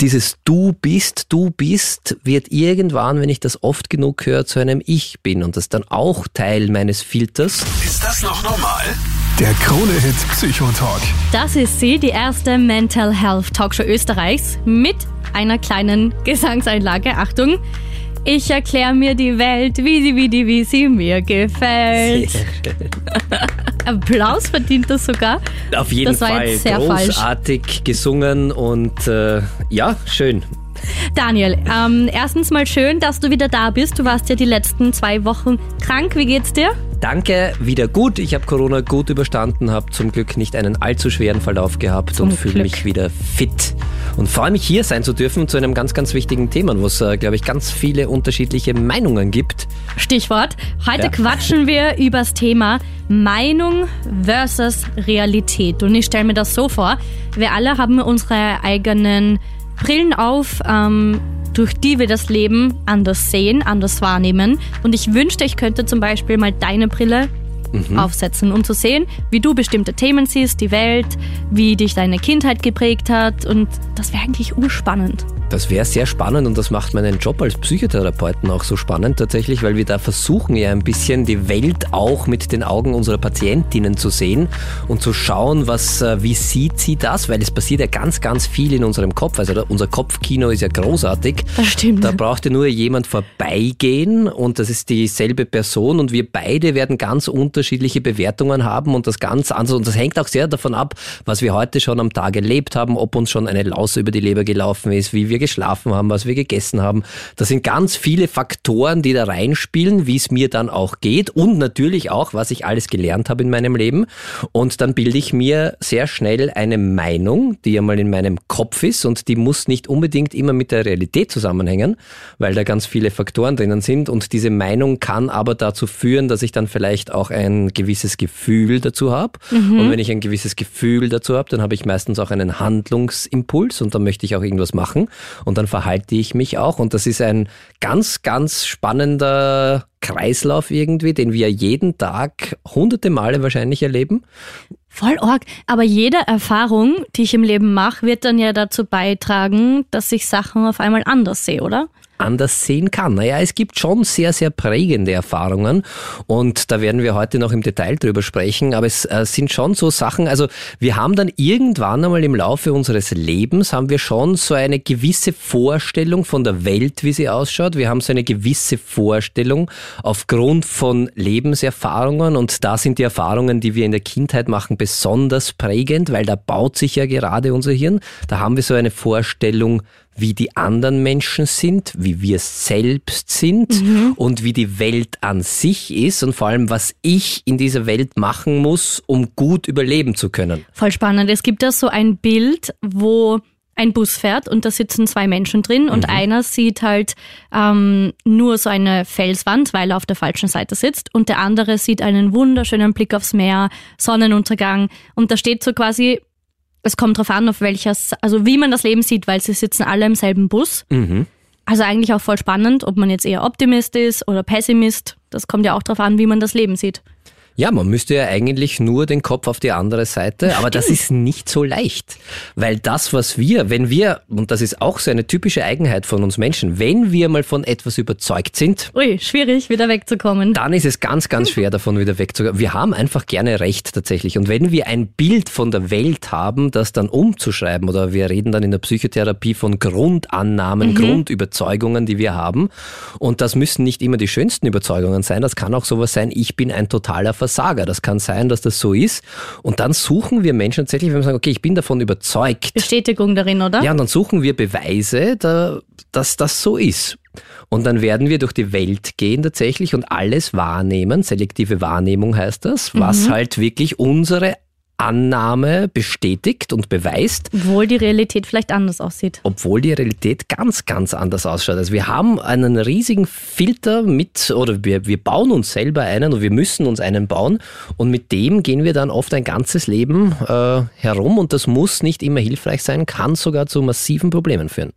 dieses Du bist, du bist wird irgendwann, wenn ich das oft genug höre, zu einem Ich bin und das dann auch Teil meines Filters. Ist das noch normal? Der Krone-Hit Psychotalk. Das ist sie, die erste Mental Health Talkshow Österreichs mit einer kleinen Gesangseinlage. Achtung. Ich erkläre mir die Welt, wie sie, wie die, wie sie mir gefällt. Applaus verdient das sogar. Auf jeden das war Fall jetzt sehr großartig falsch. gesungen und äh, ja, schön. Daniel, ähm, erstens mal schön, dass du wieder da bist. Du warst ja die letzten zwei Wochen krank. Wie geht's dir? Danke, wieder gut. Ich habe Corona gut überstanden, habe zum Glück nicht einen allzu schweren Verlauf gehabt Zum und fühle mich wieder fit. Und freue mich hier sein zu dürfen zu einem ganz, ganz wichtigen Thema, wo es, äh, glaube ich, ganz viele unterschiedliche Meinungen gibt. Stichwort. Heute Ja. quatschen wir übers Thema Meinung versus Realität. Und ich stelle mir das so vor, wir alle haben unsere eigenen Brillen auf, ähm, durch die wir das Leben anders sehen, anders wahrnehmen. Und ich wünschte, ich könnte zum Beispiel mal deine Brille aufsetzen, um zu sehen, wie du bestimmte Themen siehst, die Welt, wie dich deine Kindheit geprägt hat. Und das wäre eigentlich urspannend. Das wäre sehr spannend und das macht meinen Job als Psychotherapeuten auch so spannend tatsächlich, weil wir da versuchen ja ein bisschen die Welt auch mit den Augen unserer Patientinnen zu sehen und zu schauen, was, äh, wie sieht sie das, weil es passiert ja ganz, ganz viel in unserem Kopf. Also unser Kopfkino ist ja großartig. Das stimmt. Da braucht ja nur jemand vorbeigehen und das ist dieselbe Person und wir beide werden ganz unterschiedliche Bewertungen haben und das ganz anders und das hängt auch sehr davon ab, was wir heute schon am Tag erlebt haben, ob uns schon eine Laus über die Leber gelaufen ist, wie wir geschlafen haben, was wir gegessen haben. Das sind ganz viele Faktoren, die da reinspielen, wie es mir dann auch geht und natürlich auch, was ich alles gelernt habe in meinem Leben. Und dann bilde ich mir sehr schnell eine Meinung, die ja mal in meinem Kopf ist und die muss nicht unbedingt immer mit der Realität zusammenhängen, weil da ganz viele Faktoren drinnen sind. Und diese Meinung kann aber dazu führen, dass ich dann vielleicht auch ein gewisses Gefühl dazu habe und wenn ich ein gewisses Gefühl dazu habe, dann habe ich meistens auch einen Handlungsimpuls und dann möchte ich auch irgendwas machen und dann verhalte ich mich auch. Und das ist ein ganz, ganz spannender Kreislauf irgendwie, den wir jeden Tag hunderte Male wahrscheinlich erleben. Voll org. Aber jede Erfahrung, die ich im Leben mache, wird dann ja dazu beitragen, dass ich Sachen auf einmal anders sehe, oder? anders sehen kann. Naja, es gibt schon sehr, sehr prägende Erfahrungen und da werden wir heute noch im Detail drüber sprechen, aber es äh, sind schon so Sachen, also wir haben dann irgendwann einmal im Laufe unseres Lebens, haben wir schon so eine gewisse Vorstellung von der Welt, wie sie ausschaut. Wir haben so eine gewisse Vorstellung aufgrund von Lebenserfahrungen und da sind die Erfahrungen, die wir in der Kindheit machen, besonders prägend, weil da baut sich ja gerade unser Hirn. Da haben wir so eine Vorstellung, wie die anderen Menschen sind, wie wir selbst sind und wie die Welt an sich ist und vor allem, was ich in dieser Welt machen muss, um gut überleben zu können. Voll spannend. Es gibt da so ein Bild, wo ein Bus fährt und da sitzen zwei Menschen drin und einer sieht halt ähm, nur so eine Felswand, weil er auf der falschen Seite sitzt und der andere sieht einen wunderschönen Blick aufs Meer, Sonnenuntergang und da steht so quasi, es kommt drauf an, auf welches, also wie man das Leben sieht, weil sie sitzen alle im selben Bus. Also eigentlich auch voll spannend, ob man jetzt eher Optimist ist oder Pessimist. Das kommt ja auch drauf an, wie man das Leben sieht. Ja, man müsste ja eigentlich nur den Kopf auf die andere Seite, aber das ist nicht so leicht, weil das, was wir, wenn wir, und das ist auch so eine typische Eigenheit von uns Menschen, wenn wir mal von etwas überzeugt sind, Ui, schwierig, wieder wegzukommen. dann ist es ganz, ganz schwer davon wieder wegzugehen. Wir haben einfach gerne Recht tatsächlich. Und wenn wir ein Bild von der Welt haben, das dann umzuschreiben, oder wir reden dann in der Psychotherapie von Grundannahmen, Grundüberzeugungen, die wir haben. Und das müssen nicht immer die schönsten Überzeugungen sein. Das kann auch sowas sein, ich bin ein totaler Versager. Das kann sein, dass das so ist. Und dann suchen wir Menschen tatsächlich, wenn wir sagen, okay, ich bin davon überzeugt. Bestätigung darin, oder? Ja, und dann suchen wir Beweise, da, dass das so ist. Und dann werden wir durch die Welt gehen tatsächlich und alles wahrnehmen. Selektive Wahrnehmung heißt das, was halt wirklich unsere Annahme bestätigt und beweist, Obwohl die Realität vielleicht anders aussieht. obwohl die Realität ganz, ganz anders ausschaut. Also wir haben einen riesigen Filter mit, oder wir, wir bauen uns selber einen oder wir müssen uns einen bauen und mit dem gehen wir dann oft ein ganzes Leben äh, herum und das muss nicht immer hilfreich sein, kann sogar zu massiven Problemen führen.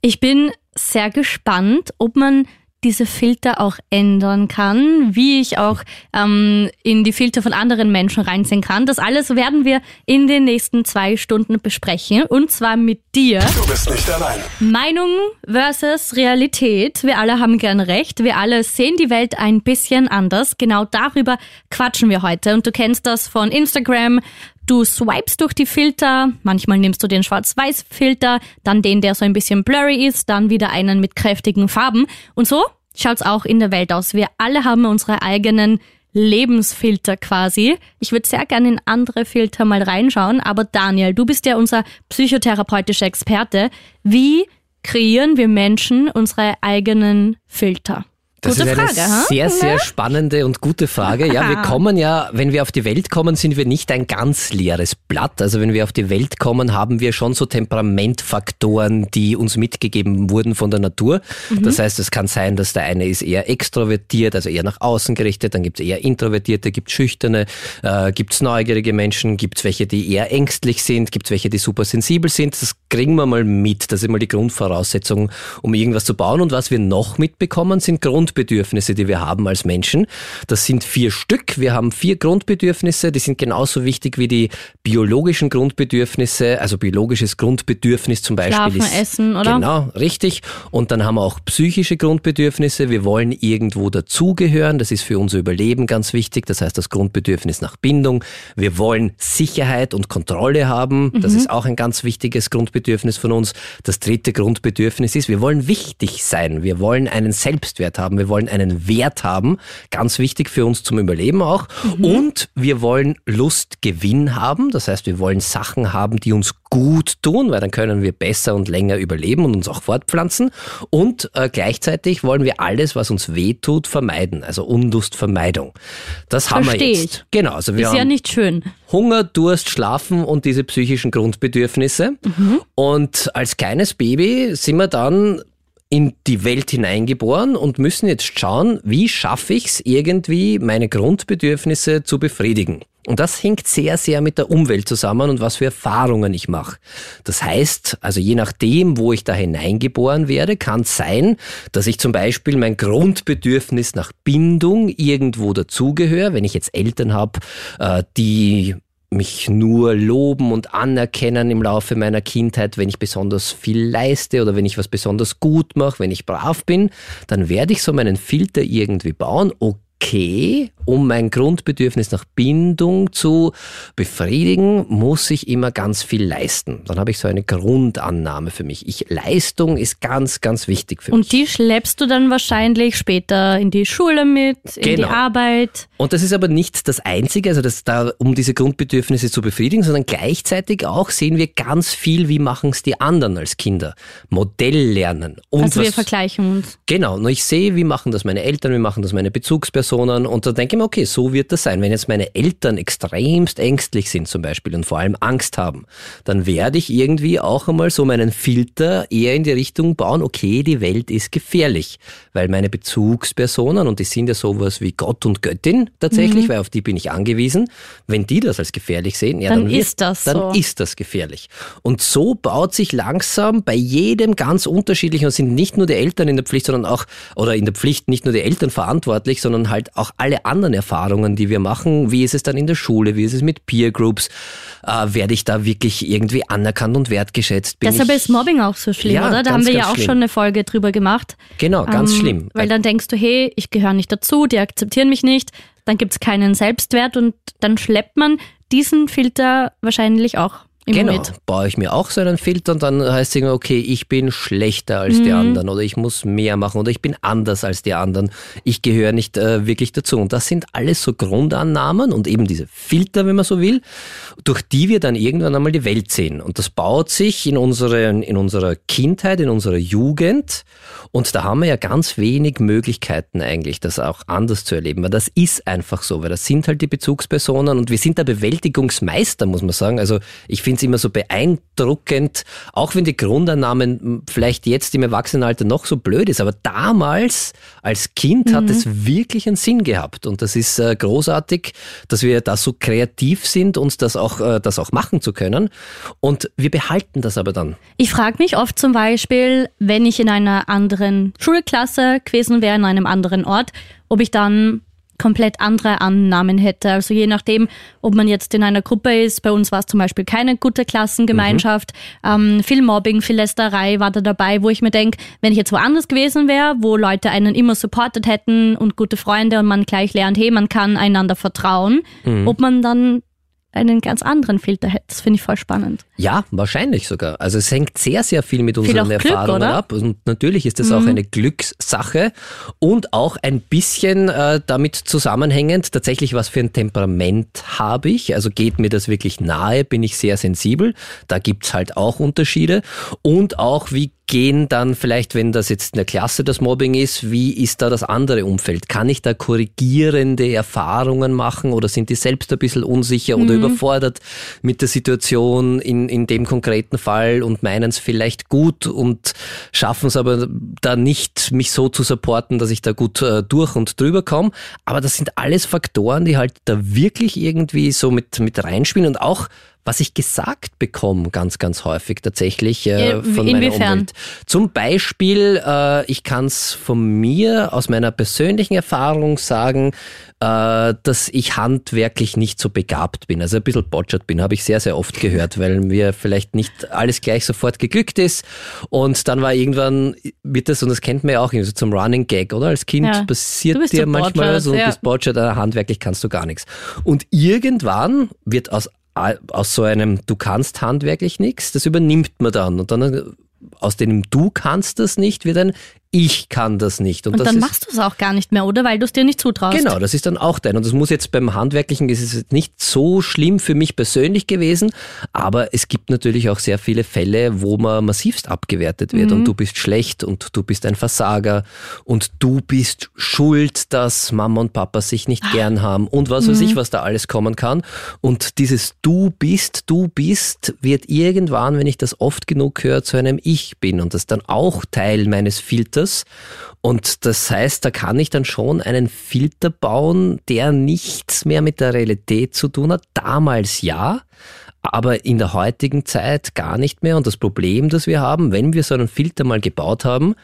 Ich bin sehr gespannt, ob man diese Filter auch ändern kann, wie ich auch ähm, in die Filter von anderen Menschen reinsehen kann. Das alles werden wir in den nächsten zwei Stunden besprechen und zwar mit dir. Du bist nicht allein. Meinung versus Realität. Wir alle haben gern recht. Wir alle sehen die Welt ein bisschen anders. Genau darüber quatschen wir heute. Und du kennst das von Instagram. Du swipest durch die Filter. Manchmal nimmst du den Schwarz-Weiß-Filter, dann den, der so ein bisschen blurry ist, dann wieder einen mit kräftigen Farben. Und so schaut's auch in der Welt aus. Wir alle haben unsere eigenen Lebensfilter quasi. Ich würde sehr gerne in andere Filter mal reinschauen, aber Daniel, du bist ja unser psychotherapeutischer Experte. Wie kreieren wir Menschen unsere eigenen Filter? Das Gute ist eine Frage, sehr, sehr spannende und gute Frage. Ja, wir kommen ja, wenn wir auf die Welt kommen, sind wir nicht ein ganz leeres Blatt. Also wenn wir auf die Welt kommen, haben wir schon so Temperamentfaktoren, die uns mitgegeben wurden von der Natur. Das heißt, es kann sein, dass der eine ist eher extrovertiert, also eher nach außen gerichtet, dann gibt es eher Introvertierte, gibt schüchterne, äh, gibt es neugierige Menschen, gibt es welche, die eher ängstlich sind, gibt es welche, die super sensibel sind. Das kriegen wir mal mit. Das ist mal die Grundvoraussetzung, um irgendwas zu bauen. Und was wir noch mitbekommen, sind Grundbedürfnisse, die wir haben als Menschen. Das sind vier Stück. Wir haben vier Grundbedürfnisse, die sind genauso wichtig wie die biologischen Grundbedürfnisse. Also biologisches Grundbedürfnis zum Beispiel Schlafen, ist Essen, oder? Genau, richtig. Und dann haben wir auch psychische Grundbedürfnisse. Wir wollen irgendwo dazugehören. Das ist für unser Überleben ganz wichtig. Das heißt, das Grundbedürfnis nach Bindung. Wir wollen Sicherheit und Kontrolle haben. Das Mhm. ist auch ein ganz wichtiges Grundbedürfnis von uns. Das dritte Grundbedürfnis ist, wir wollen wichtig sein. Wir wollen einen Selbstwert haben. Wir wollen einen Wert haben. Ganz wichtig für uns zum Überleben auch. Mhm. Und wir wollen Lustgewinn haben. Das heißt, wir wollen Sachen haben, die uns gut tun, weil dann können wir besser und länger überleben und uns auch fortpflanzen. Und äh, gleichzeitig wollen wir alles, was uns wehtut, vermeiden. Also Unlustvermeidung. Das haben Versteh wir ich. jetzt. Genau. Also wir Ist haben ja nicht schön. Hunger, Durst, Schlafen und diese psychischen Grundbedürfnisse. Und als kleines Baby sind wir dann in die Welt hineingeboren und müssen jetzt schauen, wie schaffe ich es irgendwie, meine Grundbedürfnisse zu befriedigen. Und das hängt sehr, sehr mit der Umwelt zusammen und was für Erfahrungen ich mache. Das heißt, also je nachdem, wo ich da hineingeboren werde, kann es sein, dass ich zum Beispiel mein Grundbedürfnis nach Bindung irgendwo dazugehöre. Wenn ich jetzt Eltern habe, äh, die mich nur loben und anerkennen im Laufe meiner Kindheit, wenn ich besonders viel leiste oder wenn ich was besonders gut mache, wenn ich brav bin, dann werde ich so meinen Filter irgendwie bauen. Okay, um mein Grundbedürfnis nach Bindung zu befriedigen, muss ich immer ganz viel leisten. Dann habe ich so eine Grundannahme für mich. Ich, Leistung ist ganz, ganz wichtig für mich. Und die schleppst du dann wahrscheinlich später in die Schule mit, in die Genau. Arbeit. Und das ist aber nicht das Einzige, also das da, um diese Grundbedürfnisse zu befriedigen, sondern gleichzeitig auch sehen wir ganz viel, wie machen es die anderen als Kinder. Modell lernen. Und Also wir was- vergleichen uns. Genau, und ich sehe, wie machen das meine Eltern, wie machen das meine Bezugspersonen und da denke ich mir, okay, so wird das sein. Wenn jetzt meine Eltern extremst ängstlich sind zum Beispiel und vor allem Angst haben, dann werde ich irgendwie auch einmal so meinen Filter eher in die Richtung bauen, okay, die Welt ist gefährlich, weil meine Bezugspersonen, und die sind ja sowas wie Gott und Göttin tatsächlich, weil auf die bin ich angewiesen, wenn die das als gefährlich sehen, ja, Dann dann, ist das dann so. ist das gefährlich. Und so baut sich langsam bei jedem ganz unterschiedlich und sind nicht nur die Eltern in der Pflicht, sondern auch, oder in der Pflicht nicht nur die Eltern verantwortlich, sondern halt auch alle anderen Erfahrungen, die wir machen. Wie ist es dann in der Schule? Wie ist es mit Peer Groups? Äh, werde ich da wirklich irgendwie anerkannt und wertgeschätzt? Bin Deshalb ich, ist Mobbing auch so schlimm, Ja, oder? Da ganz, haben wir ja auch schlimm. schon eine Folge drüber gemacht. Genau, ganz Ähm, schlimm. Weil dann denkst du, hey, ich gehöre nicht dazu, die akzeptieren mich nicht, dann gibt's keinen Selbstwert und dann schleppt man diesen Filter wahrscheinlich auch immer Genau, mit. baue ich mir auch so einen Filter und dann heißt es irgendwie, okay, ich bin schlechter als die anderen oder ich muss mehr machen oder ich bin anders als die anderen. Ich gehöre nicht äh, wirklich dazu. Und das sind alles so Grundannahmen und eben diese Filter, wenn man so will, durch die wir dann irgendwann einmal die Welt sehen. Und das baut sich in, unseren, in unserer Kindheit, in unserer Jugend und da haben wir ja ganz wenig Möglichkeiten eigentlich, das auch anders zu erleben, weil das ist einfach so, weil das sind halt die Bezugspersonen und wir sind da Bewältigungsmeister, muss man sagen. Also ich finde finde es immer so beeindruckend, auch wenn die Grundannahmen vielleicht jetzt im Erwachsenenalter noch so blöd ist, aber damals als Kind mhm. hat es wirklich einen Sinn gehabt und das ist äh, großartig, dass wir da so kreativ sind, uns das auch, äh, das auch machen zu können und wir behalten das aber dann. Ich frage mich oft zum Beispiel, wenn ich in einer anderen Schulklasse gewesen wäre, in einem anderen Ort, ob ich dann komplett andere Annahmen hätte. Also je nachdem, ob man jetzt in einer Gruppe ist, bei uns war es zum Beispiel keine gute Klassengemeinschaft, mhm. ähm, viel Mobbing, viel Lästerei war da dabei, wo ich mir denke, wenn ich jetzt woanders gewesen wäre, wo Leute einen immer supportet hätten und gute Freunde und man gleich lernt, hey, man kann einander vertrauen, mhm. ob man dann einen ganz anderen Filter hätte. Das finde ich voll spannend. Ja, wahrscheinlich sogar. Also es hängt sehr, sehr viel mit unseren viel Erfahrungen Glück, ab. Und natürlich ist es mhm. auch eine Glückssache und auch ein bisschen äh, damit zusammenhängend, tatsächlich, was für ein Temperament habe ich. Also geht mir das wirklich nahe, bin ich sehr sensibel. Da gibt's halt auch Unterschiede. Und auch, wie gehen dann vielleicht, wenn das jetzt in der Klasse das Mobbing ist, wie ist da das andere Umfeld? Kann ich da korrigierende Erfahrungen machen oder sind die selbst ein bisschen unsicher mhm. oder überfordert mit der Situation in, in dem konkreten Fall und meinen es vielleicht gut und schaffen es aber da nicht, mich so zu supporten, dass ich da gut äh, durch und drüber komme. Aber das sind alles Faktoren, die halt da wirklich irgendwie so mit, mit reinspielen und auch was ich gesagt bekomme, ganz, ganz häufig tatsächlich äh, von meiner Umwelt. Zum Beispiel, äh, ich kann es von mir aus meiner persönlichen Erfahrung sagen, äh, dass ich handwerklich nicht so begabt bin, also ein bisschen botschert bin, habe ich sehr, sehr oft gehört, weil mir vielleicht nicht alles gleich sofort geglückt ist. Und dann war irgendwann, wird das, und das kennt man ja auch so zum Running Gag, oder? Als Kind ja. passiert dir manchmal so, ja. du bist botschert, handwerklich kannst du gar nichts. Und irgendwann wird aus aus so einem Du kannst handwerklich nichts, das übernimmt man dann. Und dann äh, aus dem Du kannst das nicht wird ein ich kann das nicht. Und, und dann machst du es auch gar nicht mehr, oder? Weil du es dir nicht zutraust. Genau, das ist dann auch dein. Und das muss jetzt beim Handwerklichen, ist es nicht so schlimm für mich persönlich gewesen, aber es gibt natürlich auch sehr viele Fälle, wo man massivst abgewertet wird mhm. und du bist schlecht und du bist ein Versager und du bist schuld, dass Mama und Papa sich nicht gern haben und was mhm. weiß ich, was da alles kommen kann. Und dieses Du bist, du bist wird irgendwann, wenn ich das oft genug höre, zu einem Ich bin und das dann auch Teil meines Filters Filters. Und das heißt, da kann ich dann schon einen Filter bauen, der nichts mehr mit der Realität zu tun hat. Damals ja, aber in der heutigen Zeit gar nicht mehr. Und das Problem, das wir haben, wenn wir so einen Filter mal gebaut haben,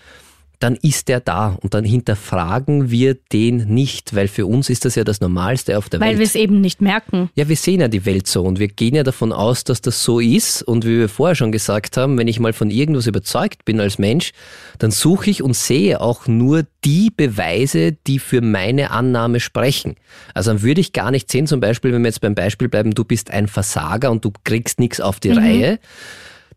dann ist er da und dann hinterfragen wir den nicht, weil für uns ist das ja das Normalste auf der weil Welt. Weil wir es eben nicht merken. Ja, wir sehen ja die Welt so und wir gehen ja davon aus, dass das so ist und wie wir vorher schon gesagt haben, wenn ich mal von irgendwas überzeugt bin als Mensch, dann suche ich und sehe auch nur die Beweise, die für meine Annahme sprechen. Also dann würde ich gar nicht sehen, zum Beispiel, wenn wir jetzt beim Beispiel bleiben, du bist ein Versager und du kriegst nichts auf die mhm. Reihe,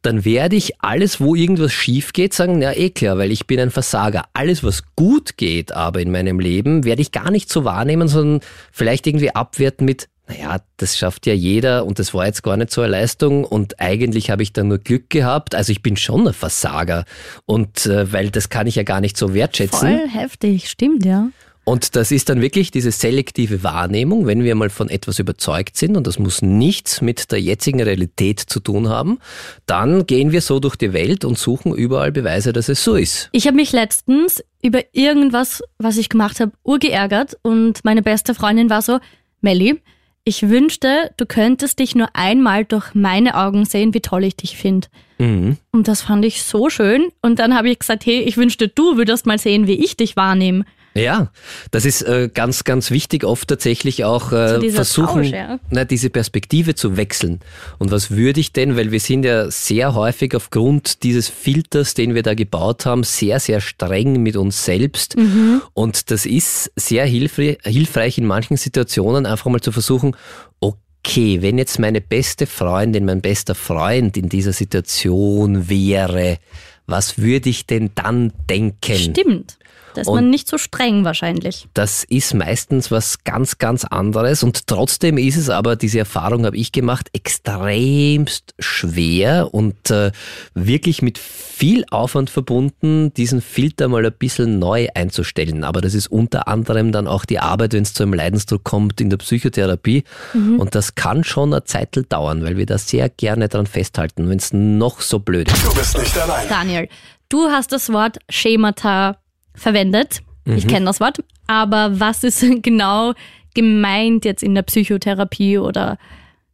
dann werde ich alles, wo irgendwas schief geht, sagen, ja eh klar, weil ich bin ein Versager. Alles, was gut geht aber in meinem Leben, werde ich gar nicht so wahrnehmen, sondern vielleicht irgendwie abwerten mit, naja, das schafft ja jeder und das war jetzt gar nicht so eine Leistung und eigentlich habe ich da nur Glück gehabt. Also ich bin schon ein Versager und äh, weil das kann ich ja gar nicht so wertschätzen. Voll heftig, stimmt ja. Und das ist dann wirklich diese selektive Wahrnehmung, wenn wir mal von etwas überzeugt sind und das muss nichts mit der jetzigen Realität zu tun haben, dann gehen wir so durch die Welt und suchen überall Beweise, dass es so ist. Ich habe mich letztens über irgendwas, was ich gemacht habe, urgeärgert und meine beste Freundin war so, Melli, ich wünschte, du könntest dich nur einmal durch meine Augen sehen, wie toll ich dich finde. Mhm. Und das fand ich so schön. Und dann habe ich gesagt, hey, ich wünschte, du würdest mal sehen, wie ich dich wahrnehme. Ja, das ist äh, ganz, ganz wichtig, oft tatsächlich auch äh, so versuchen, Tausch, ja. na, diese Perspektive zu wechseln. Und was würde ich denn, weil wir sind ja sehr häufig aufgrund dieses Filters, den wir da gebaut haben, sehr, sehr streng mit uns selbst. Mhm. Und das ist sehr hilfreich, hilfreich in manchen Situationen, einfach mal zu versuchen, okay, wenn jetzt meine beste Freundin, mein bester Freund in dieser Situation wäre, was würde ich denn dann denken? Stimmt. Da ist Und man nicht so streng wahrscheinlich. Das ist meistens was ganz, ganz anderes und trotzdem ist es aber, diese Erfahrung habe ich gemacht, extremst schwer und äh, wirklich mit viel Aufwand verbunden, diesen Filter mal ein bisschen neu einzustellen. Aber das ist unter anderem dann auch die Arbeit, wenn es zu einem Leidensdruck kommt in der Psychotherapie und das kann schon eine Zeit dauern, weil wir da sehr gerne dran festhalten, wenn es noch so blöd ist. Du bist nicht allein. Daniel, du hast das Wort Schemata verwendet. Mhm. Ich kenne das Wort. Aber was ist genau gemeint jetzt in der Psychotherapie oder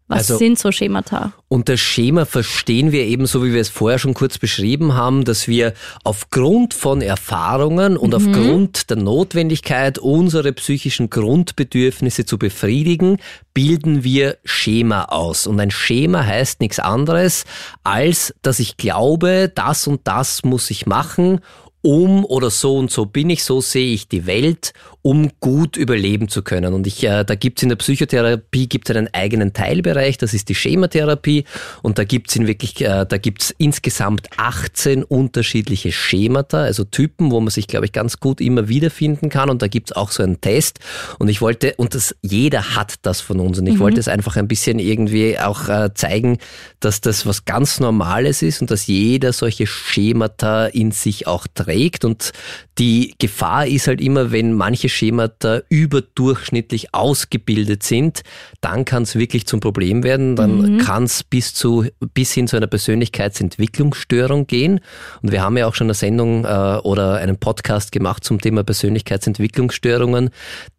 was Also- sind so Schemata? Unter Schema verstehen wir eben, so wie wir es vorher schon kurz beschrieben haben, dass wir aufgrund von Erfahrungen und aufgrund der Notwendigkeit, unsere psychischen Grundbedürfnisse zu befriedigen, bilden wir Schema aus. Und ein Schema heißt nichts anderes, als dass ich glaube, das und das muss ich machen, um oder so und so bin ich, so sehe ich die Welt, um gut überleben zu können. Und ich, äh, da gibt's in der Psychotherapie gibt's einen eigenen Teilbereich, das ist die Schematherapie. Und da gibt's in wirklich, äh, da gibt's insgesamt 18 unterschiedliche Schemata, also Typen, wo man sich, glaube ich, ganz gut immer wiederfinden kann. Und da gibt's auch so einen Test. Und ich wollte, und das, jeder hat das von uns. Und ich wollte es einfach ein bisschen irgendwie auch äh, zeigen, dass das was ganz Normales ist und dass jeder solche Schemata in sich auch trägt. Und die Gefahr ist halt immer, wenn manche Schemata überdurchschnittlich ausgebildet sind, dann kann es wirklich zum Problem werden. Dann kann es bis zu bis hin zu einer Persönlichkeitsentwicklungsstörung gehen. Und wir haben ja auch schon eine Sendung äh, oder einen Podcast gemacht zum Thema Persönlichkeitsentwicklungsstörungen.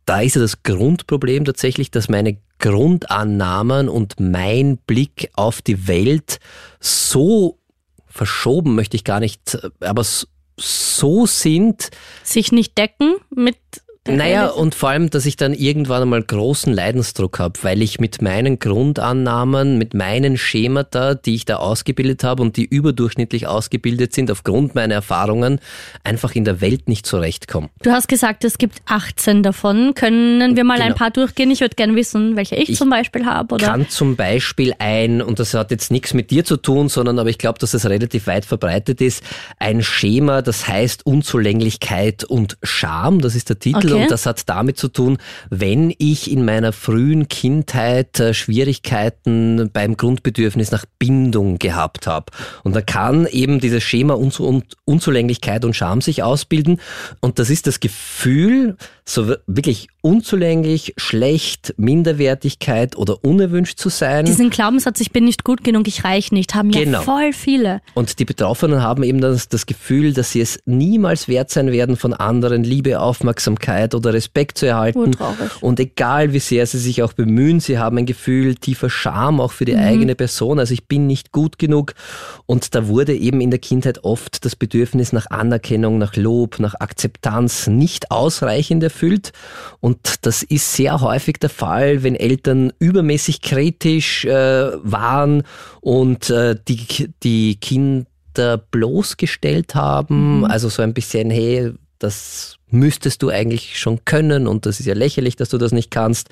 Da ist ja das Grundproblem tatsächlich, dass meine Grundannahmen und mein Blick auf die Welt so verschoben, möchte ich gar nicht, aber s- so sind, Sich nicht decken mit der naja, und vor allem, dass ich dann irgendwann einmal großen Leidensdruck habe, weil ich mit meinen Grundannahmen, mit meinen Schemata, die ich da ausgebildet habe und die überdurchschnittlich ausgebildet sind aufgrund meiner Erfahrungen, einfach in der Welt nicht zurechtkomme. Du hast gesagt, es gibt 18 davon. Können wir mal ein Genau. paar durchgehen? Ich würde gerne wissen, welche ich, Ich zum Beispiel habe. Oder? kann zum Beispiel ein, und das hat jetzt nichts mit dir zu tun, sondern aber ich glaube, dass das relativ weit verbreitet ist, ein Schema, das heißt Unzulänglichkeit und Scham, das ist der Titel Okay. Und das hat damit zu tun, wenn ich in meiner frühen Kindheit äh, Schwierigkeiten beim Grundbedürfnis nach Bindung gehabt habe. Und da kann eben dieses Schema Unzulänglichkeit und Scham sich ausbilden und das ist das Gefühl, so wir- wirklich unzulänglich, schlecht, Minderwertigkeit oder unerwünscht zu sein. Diesen Glaubenssatz, ich bin nicht gut genug, ich reich nicht, haben Genau. ja voll viele. Und die Betroffenen haben eben das, das Gefühl, dass sie es niemals wert sein werden, von anderen Liebe, Aufmerksamkeit oder Respekt zu erhalten. Urtraurig. Und egal wie sehr sie sich auch bemühen, sie haben ein Gefühl tiefer Scham auch für die eigene Person. Also ich bin nicht gut genug. Und da wurde eben in der Kindheit oft das Bedürfnis nach Anerkennung, nach Lob, nach Akzeptanz nicht ausreichend erfüllt. Und das ist sehr häufig der Fall, wenn Eltern übermäßig kritisch äh, waren und äh, die, die Kinder bloßgestellt haben. Also so ein bisschen, hey, das müsstest du eigentlich schon können und das ist ja lächerlich, dass du das nicht kannst.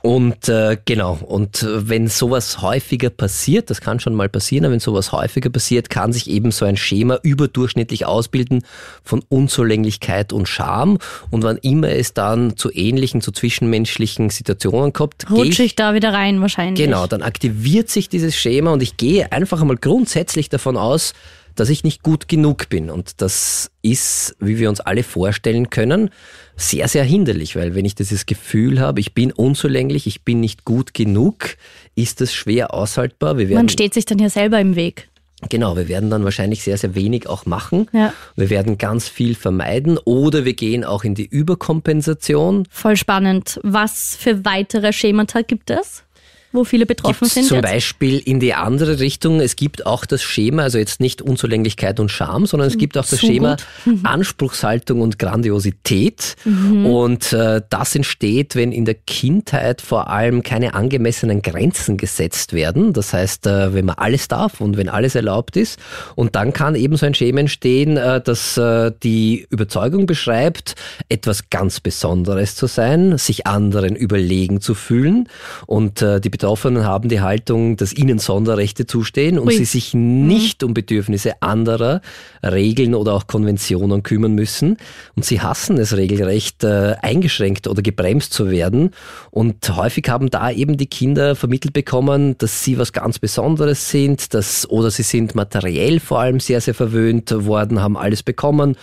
Und äh, genau, und äh, wenn sowas häufiger passiert, das kann schon mal passieren, aber wenn sowas häufiger passiert, kann sich eben so ein Schema überdurchschnittlich ausbilden von Unzulänglichkeit und Scham. Und wann immer es dann zu ähnlichen, zu zwischenmenschlichen Situationen kommt, Rutsche ich da wieder rein wahrscheinlich. Genau, dann aktiviert sich dieses Schema und ich gehe einfach einmal grundsätzlich davon aus, dass ich nicht gut genug bin. Und das ist, wie wir uns alle vorstellen können, sehr, sehr hinderlich, weil wenn ich dieses Gefühl habe, ich bin unzulänglich, ich bin nicht gut genug, ist das schwer aushaltbar. Wir werden, Man steht sich dann ja selber im Weg. genau, wir werden dann wahrscheinlich sehr, sehr wenig auch machen. Ja. Wir werden ganz viel vermeiden oder wir gehen auch in die Überkompensation. Voll spannend. Was für weitere Schemata gibt es, wo viele betroffen Gibt's sind? zum jetzt? Beispiel in die andere Richtung, es gibt auch das Schema, also jetzt nicht Unzulänglichkeit und Scham, sondern es gibt auch das Zu Schema. Mhm. Anspruchshaltung und Grandiosität. Und äh, das entsteht, wenn in der Kindheit vor allem keine angemessenen Grenzen gesetzt werden. Das heißt, äh, wenn man alles darf und wenn alles erlaubt ist. Und dann kann eben so ein Schema entstehen, äh, das äh, die Überzeugung beschreibt, etwas ganz Besonderes zu sein, sich anderen überlegen zu fühlen. Und äh, die Betroffenen haben die Haltung, dass ihnen Sonderrechte zustehen und Ui. sie sich nicht um Bedürfnisse anderer Regeln oder auch Konventionen kümmern müssen. Und sie hassen es regelrecht, äh, eingeschränkt oder gebremst zu werden. Und häufig haben da eben die Kinder vermittelt bekommen, dass sie was ganz Besonderes sind, dass, oder sie sind materiell vor allem sehr, sehr verwöhnt worden, haben alles bekommen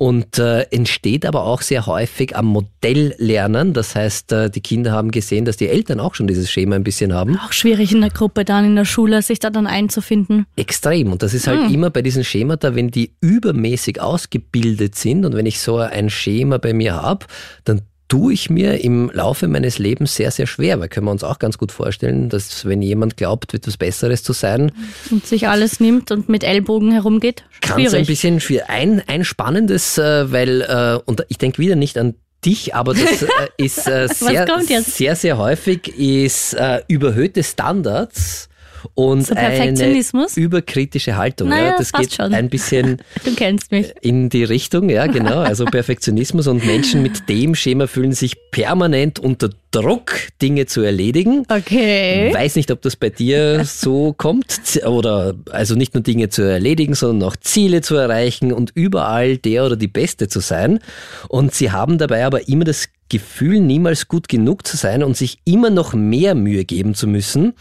und äh, entsteht aber auch sehr häufig am Modelllernen. Das heißt, äh, die Kinder haben gesehen, dass die Eltern auch schon dieses Schema ein bisschen haben. Auch schwierig in der Gruppe dann in der Schule, sich da dann einzufinden. Extrem. Und das ist halt immer bei diesen Schemata, wenn die übermäßig ausgebildet sind und wenn ich so ein Schema bei mir habe, dann tue ich mir im Laufe meines Lebens sehr, sehr schwer, weil können wir uns auch ganz gut vorstellen, dass wenn jemand glaubt, etwas Besseres zu sein, Und sich alles nimmt und mit Ellbogen herumgeht. kann es ein bisschen für ein, ein spannendes, äh, weil, äh, und ich denke wieder nicht an dich, aber das äh, ist äh, sehr, sehr, sehr häufig, ist äh, überhöhte Standards und So eine überkritische Haltung. Naja, ja, das geht schon. ein bisschen Du kennst mich. in die Richtung, ja, genau. Also Perfektionismus und Menschen mit dem Schema fühlen sich permanent unter Druck, Dinge zu erledigen. Okay. Weiß nicht, ob das bei dir so kommt oder also nicht nur Dinge zu erledigen, sondern auch Ziele zu erreichen und überall der oder die Beste zu sein. Und sie haben dabei aber immer das Gefühl, niemals gut genug zu sein und sich immer noch mehr Mühe geben zu müssen.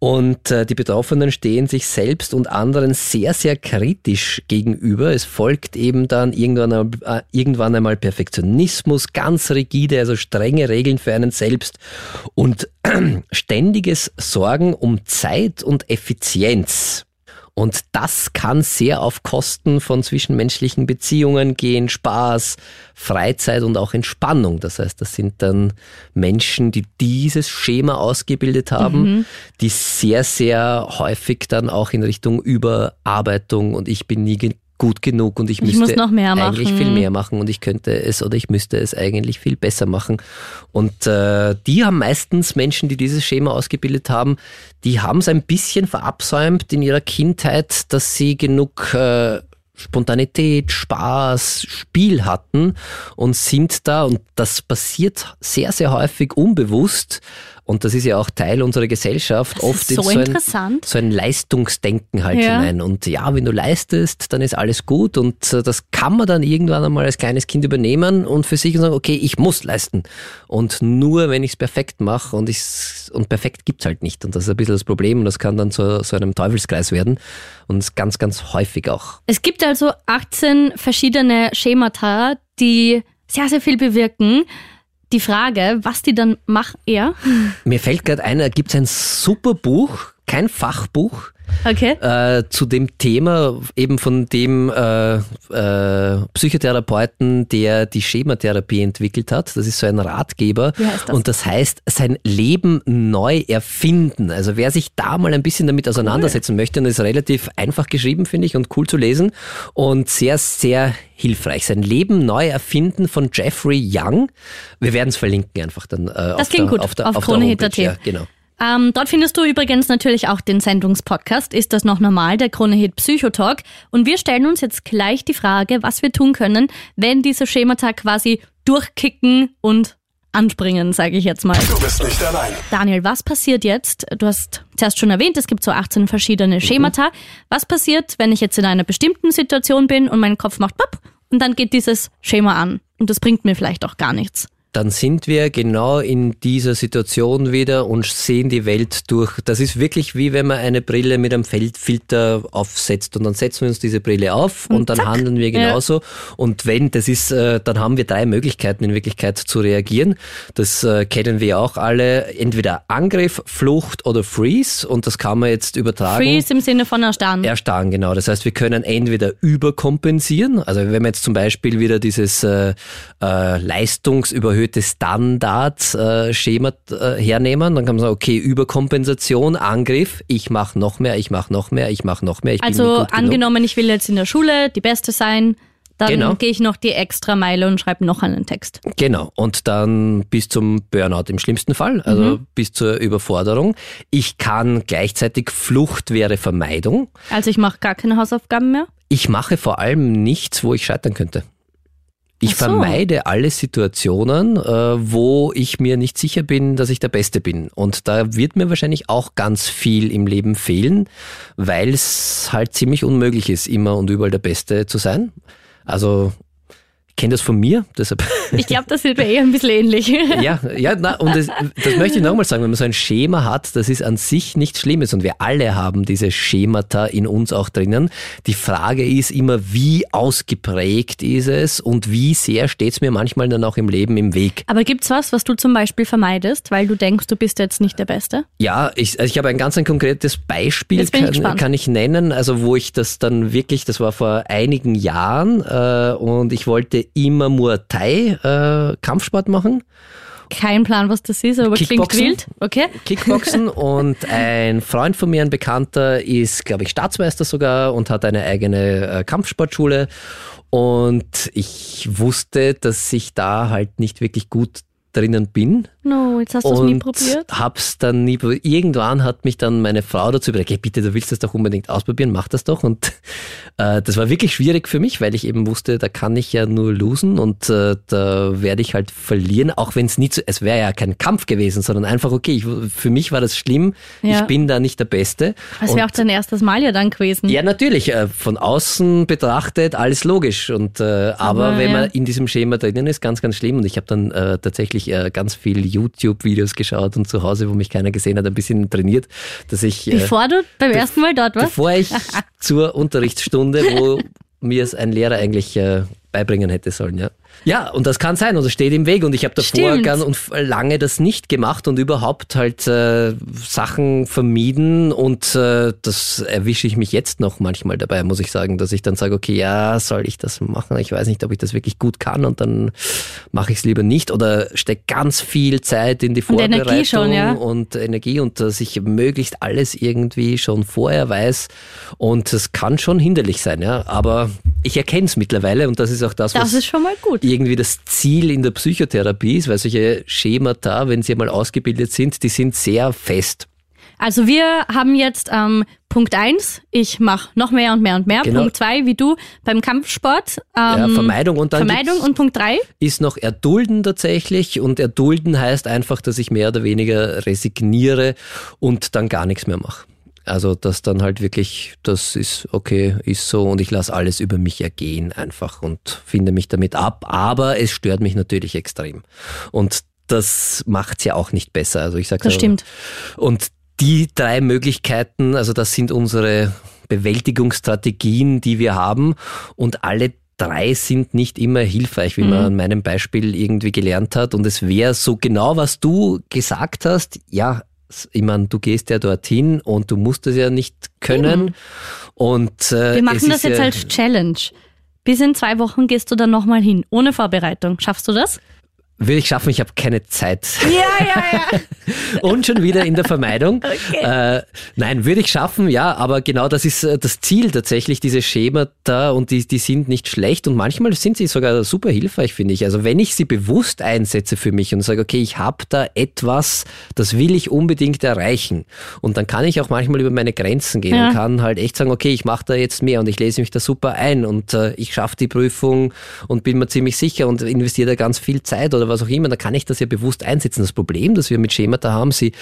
Und äh, die Betroffenen stehen sich selbst und anderen sehr, sehr kritisch gegenüber. Es folgt eben dann irgendwann, äh, irgendwann einmal Perfektionismus, ganz rigide, also strenge Regeln für einen selbst und ständiges Sorgen um Zeit und Effizienz. Und das kann sehr auf Kosten von zwischenmenschlichen Beziehungen gehen, Spaß, Freizeit und auch Entspannung. Das heißt, das sind dann Menschen, die dieses Schema ausgebildet haben, die sehr, sehr häufig dann auch in Richtung Überarbeitung und ich bin nie gut genug und ich, Ich müsste muss noch mehr eigentlich machen. viel mehr machen und ich könnte es oder ich müsste es eigentlich viel besser machen. Und äh, die haben meistens Menschen, die dieses Schema ausgebildet haben, die haben es ein bisschen verabsäumt in ihrer Kindheit, dass sie genug äh, Spontanität, Spaß, Spiel hatten und sind da, und das passiert sehr, sehr häufig unbewusst, und das ist ja auch Teil unserer Gesellschaft, Das oft ist so in so ein, so ein Leistungsdenken halt Ja. hinein. Und ja, wenn du leistest, dann ist alles gut und äh, das kann man dann irgendwann einmal als kleines Kind übernehmen und für sich sagen, okay, ich muss leisten. Und nur wenn ich es perfekt mache und ich's, und perfekt gibt's halt nicht. Und das ist ein bisschen das Problem und das kann dann zu so einem Teufelskreis werden und ganz, ganz häufig auch. Es gibt also 18 verschiedene Schemata, die sehr, sehr viel bewirken. Die Frage, was die dann machen, ja, Mir fällt gerade ein, da gibt's ein super Buch, kein Fachbuch, okay. äh, zu dem Thema eben von dem äh, äh, Psychotherapeuten, der die Schematherapie entwickelt hat. Das ist so ein Ratgeber. Das? Und das heißt, sein Leben neu erfinden. Also wer sich da mal ein bisschen damit auseinandersetzen möchte, dann ist relativ einfach geschrieben, finde ich, und cool zu lesen und sehr, sehr hilfreich. Sein Leben neu erfinden von Jeffrey Young. Wir werden es verlinken einfach dann äh, auf, klingt der, gut, auf der, auf auf der. Homepage. Ja, genau. Ähm, dort findest du übrigens natürlich auch den Sendungspodcast. Ist das noch normal, der Krone-Hit Psychotalk? Und wir stellen uns jetzt gleich die Frage, was wir tun können, wenn diese Schemata quasi durchkicken und anspringen, sage ich jetzt mal. Du bist nicht allein. Daniel, was passiert jetzt? Du hast zuerst schon erwähnt, es gibt so 18 verschiedene Schemata. Was passiert, wenn ich jetzt in einer bestimmten Situation bin und mein Kopf macht pop und dann geht dieses Schema an und das bringt mir vielleicht auch gar nichts? Dann sind wir genau in dieser Situation wieder und sehen die Welt durch. Das ist wirklich wie wenn man eine Brille mit einem Feldfilter aufsetzt und dann setzen wir uns diese Brille auf und, dann zack. handeln wir Ja. genauso. Und wenn, das ist, äh, dann haben wir drei Möglichkeiten in Wirklichkeit zu reagieren. Das äh, kennen wir auch alle. Entweder Angriff, Flucht oder Freeze und das kann man jetzt übertragen. Freeze im Sinne von erstarren. Erstarren, genau. Das heißt, wir können entweder überkompensieren, also wenn wir jetzt zum Beispiel wieder dieses äh, äh, leistungsüberhöhte Standard-Schema äh, hernehmen, dann kann man sagen, okay, Überkompensation, Angriff, ich mache noch mehr, ich mache noch mehr, ich mache noch mehr, ich Also gut genug. angenommen, ich will jetzt in der Schule die Beste sein, dann Genau. gehe ich noch die extra Meile und schreibe noch einen Text. Genau, und dann bis zum Burnout im schlimmsten Fall, also Mhm. bis zur Überforderung. Ich kann gleichzeitig Flucht wäre Vermeidung. Also ich mache gar keine Hausaufgaben mehr. Ich mache vor allem nichts, wo ich scheitern könnte. Ich so. vermeide alle Situationen, äh, wo ich mir nicht sicher bin, dass ich der Beste bin. Und da wird mir wahrscheinlich auch ganz viel im Leben fehlen, weil es halt ziemlich unmöglich ist, immer und überall der Beste zu sein. Also kenne das von mir, deshalb Ich glaube, das wird mir eher ein bisschen ähnlich. ja, ja, na, und das, das möchte ich nochmal sagen, wenn man so ein Schema hat, das ist an sich nichts Schlimmes und wir alle haben diese Schemata in uns auch drinnen. Die Frage ist immer, wie ausgeprägt ist es und wie sehr steht es mir manchmal dann auch im Leben im Weg. Aber gibt's was, was du zum Beispiel vermeidest, weil du denkst, du bist jetzt nicht der Beste? Ja, ich, also ich habe ein ganz ein konkretes Beispiel, ich kann, gespannt. kann ich nennen, also wo ich das dann wirklich, das war vor einigen Jahren äh, und ich wollte immer Muay Thai äh, Kampfsport machen. Kein Plan, was das ist, aber klingt wild. Okay. Kickboxen und ein Freund von mir, ein Bekannter, ist, glaube ich, Staatsmeister sogar und hat eine eigene äh, Kampfsportschule. Und ich wusste, dass ich da halt nicht wirklich gut drinnen bin. No, jetzt hast du es nie probiert. hab's dann nie probiert. Irgendwann hat mich dann meine Frau dazu überlegt, hey, bitte, du willst das doch unbedingt ausprobieren, mach das doch. Und äh, das war wirklich schwierig für mich, weil ich eben wusste, da kann ich ja nur losen und äh, da werde ich halt verlieren, auch wenn es nie zu, es wäre ja kein Kampf gewesen, sondern einfach, okay, ich, für mich war das schlimm, Ja. ich bin da nicht der Beste. Das wäre auch dein erstes Mal ja dann gewesen. ja, natürlich. äh, Von außen betrachtet alles logisch. Und äh, aber Aber, wenn ja. man in diesem Schema drinnen ist, ganz, ganz schlimm. Und ich habe dann äh, tatsächlich äh, ganz viel YouTube-Videos geschaut und zu Hause, wo mich keiner gesehen hat, ein bisschen trainiert, dass ich äh, Bevor du beim ersten Mal dort warst? bevor ich zur Unterrichtsstunde, wo mir es ein Lehrer eigentlich äh, beibringen hätte sollen, ja. Ja, und das kann sein und es steht im Weg und ich habe davor Stimmt. ganz und lange das nicht gemacht und überhaupt halt äh, Sachen vermieden und äh, das erwische ich mich jetzt noch manchmal dabei, muss ich sagen, dass ich dann sage, okay, ja, soll ich das machen? Ich weiß nicht, ob ich das wirklich gut kann und dann mache ich es lieber nicht oder stecke ganz viel Zeit in die Und Energie Vorbereitung schon, ja. und Energie und dass ich möglichst alles irgendwie schon vorher weiß und es kann schon hinderlich sein, ja, aber ich erkenne es mittlerweile und das ist auch das, Das was ist schon mal gut. irgendwie das Ziel in der Psychotherapie ist, weil solche Schemata, wenn sie einmal ausgebildet sind, die sind sehr fest. Also wir haben jetzt ähm, Punkt eins. ich mache noch mehr und mehr und mehr. Genau. Punkt zwei, wie du beim Kampfsport. Ähm, Ja, Vermeidung und dann Vermeidung und Punkt drei. ist noch erdulden tatsächlich und erdulden heißt einfach, dass ich mehr oder weniger resigniere und dann gar nichts mehr mache. Also dass dann halt wirklich, das ist okay, ist so und ich lasse alles über mich ergehen einfach und finde mich damit ab, aber es stört mich natürlich extrem. Und das macht's ja auch nicht besser. Also ich sage Das stimmt. Und die drei Möglichkeiten, also das sind unsere Bewältigungsstrategien, die wir haben und alle drei sind nicht immer hilfreich, wie man an meinem Beispiel irgendwie gelernt hat. Und es wäre so genau, was du gesagt hast, ja, ich meine, du gehst ja dorthin und du musst es ja nicht können. Und äh, Wir machen das jetzt ja, als Challenge. Bis in zwei Wochen gehst du dann nochmal hin, ohne Vorbereitung. Schaffst du das? Will ich schaffen, ich habe keine Zeit. Ja, ja, ja. Und schon wieder in der Vermeidung. Äh, nein, würde ich schaffen, ja, aber genau das ist äh, das Ziel tatsächlich, diese Schemata und die, die sind nicht schlecht und manchmal sind sie sogar super hilfreich, finde ich. Also wenn ich sie bewusst einsetze für mich und sage, okay, ich habe da etwas, das will ich unbedingt erreichen und dann kann ich auch manchmal über meine Grenzen gehen Ja. und kann halt echt sagen, okay, ich mache da jetzt mehr und ich lese mich da super ein und äh, ich schaffe die Prüfung und bin mir ziemlich sicher und investiere da ganz viel Zeit oder was auch immer, dann kann ich das ja bewusst einsetzen. Das Problem, das wir mit Schemata haben, sie,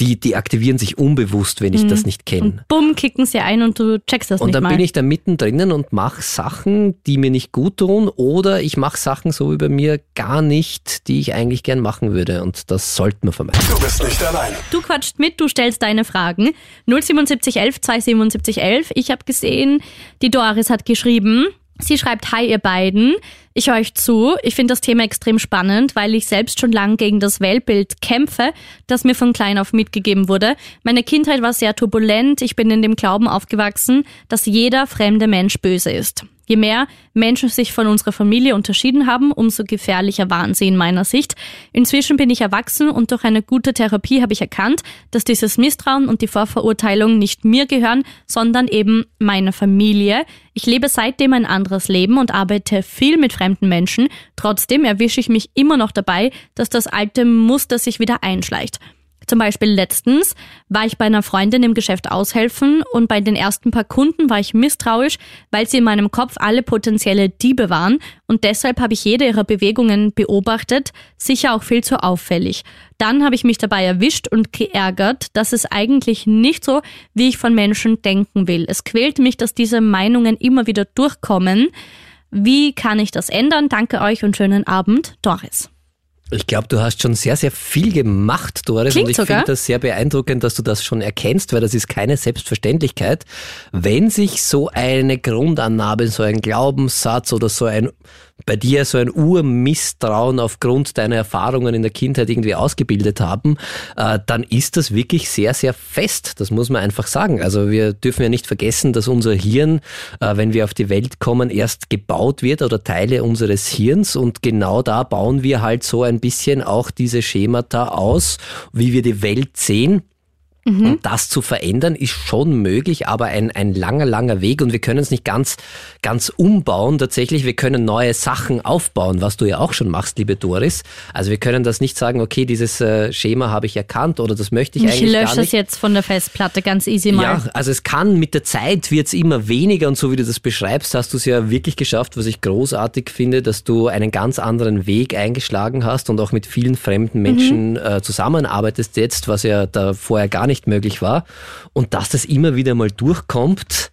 die, die aktivieren sich unbewusst, wenn ich das nicht kenne. Und bumm, kicken sie ein und du checkst das Und nicht dann mal. bin ich da mittendrin und mache Sachen, die mir nicht gut tun oder ich mache Sachen so über mir gar nicht, die ich eigentlich gern machen würde und das sollte man vermeiden. Du bist nicht allein. Du quatscht mit, du stellst deine Fragen. 07711 27711. Ich habe gesehen, die Doris hat geschrieben. Sie schreibt, hi ihr beiden. Ich höre euch zu. Ich finde das Thema extrem spannend, weil ich selbst schon lange gegen das Weltbild kämpfe, das mir von klein auf mitgegeben wurde. Meine Kindheit war sehr turbulent. Ich bin in dem Glauben aufgewachsen, dass jeder fremde Mensch böse ist. Je mehr Menschen sich von unserer Familie unterschieden haben, umso gefährlicher waren sie in meiner Sicht. Inzwischen bin ich erwachsen und durch eine gute Therapie habe ich erkannt, dass dieses Misstrauen und die Vorverurteilung nicht mir gehören, sondern eben meiner Familie. Ich lebe seitdem ein anderes Leben und arbeite viel mit fremden Menschen. Trotzdem erwische ich mich immer noch dabei, dass das alte Muster sich wieder einschleicht. Zum Beispiel letztens war ich bei einer Freundin im Geschäft aushelfen und bei den ersten paar Kunden war ich misstrauisch, weil sie in meinem Kopf alle potenzielle Diebe waren und deshalb habe ich jede ihrer Bewegungen beobachtet, sicher auch viel zu auffällig. Dann habe ich mich dabei erwischt und geärgert, dass es eigentlich nicht so, wie ich von Menschen denken will. Es quält mich, dass diese Meinungen immer wieder durchkommen. Wie kann ich das ändern? Danke euch und schönen Abend, Doris. Ich glaube, du hast schon sehr, sehr viel gemacht, Doris. Klingt und ich finde das sehr beeindruckend, dass du das schon erkennst, weil das ist keine Selbstverständlichkeit. Wenn sich so eine Grundannahme, so ein Glaubenssatz oder so ein bei dir so ein Urmisstrauen aufgrund deiner Erfahrungen in der Kindheit irgendwie ausgebildet haben, äh, dann ist das wirklich sehr, sehr fest. Das muss man einfach sagen. Also wir dürfen ja nicht vergessen, dass unser Hirn, äh, wenn wir auf die Welt kommen, erst gebaut wird oder Teile unseres Hirns und genau da bauen wir halt so ein bisschen auch diese Schemata aus, wie wir die Welt sehen. Und das zu verändern ist schon möglich, aber ein, ein langer, langer Weg und wir können es nicht ganz, ganz umbauen. Tatsächlich, wir können neue Sachen aufbauen, was du ja auch schon machst, liebe Doris. Also wir können das nicht sagen, okay, dieses äh, Schema habe ich erkannt oder das möchte ich, Ich eigentlich gar lösche nicht. es jetzt von der Festplatte ganz easy mal. Ja, also es kann mit der Zeit wird's immer weniger und so wie du das beschreibst, hast du es ja wirklich geschafft, was ich großartig finde, dass du einen ganz anderen Weg eingeschlagen hast und auch mit vielen fremden Menschen äh, zusammenarbeitest jetzt, was ja da vorher gar nicht möglich war. Und dass das immer wieder mal durchkommt,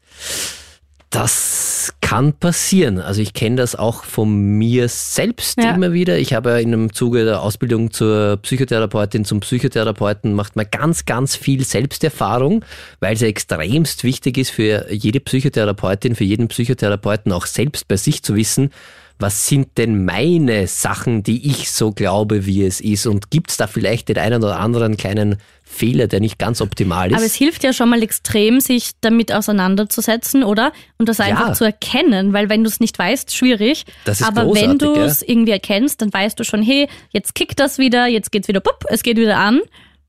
das kann passieren. Also ich kenne das auch von mir selbst Ja. immer wieder. Ich habe ja in einem Zuge der Ausbildung zur Psychotherapeutin, zum Psychotherapeuten macht man ganz, ganz viel Selbsterfahrung, weil es ja extremst wichtig ist für jede Psychotherapeutin, für jeden Psychotherapeuten auch selbst bei sich zu wissen, was sind denn meine Sachen, die ich so glaube, wie es ist? Und gibt es da vielleicht den einen oder anderen kleinen Fehler, der nicht ganz optimal ist? Aber es hilft ja schon mal extrem, sich damit auseinanderzusetzen, oder? Und das einfach Ja. zu erkennen, weil wenn du es nicht weißt, schwierig. Das ist Aber wenn du es irgendwie erkennst, dann weißt du schon, hey, jetzt kickt das wieder, jetzt geht's wieder, pup, es geht wieder an.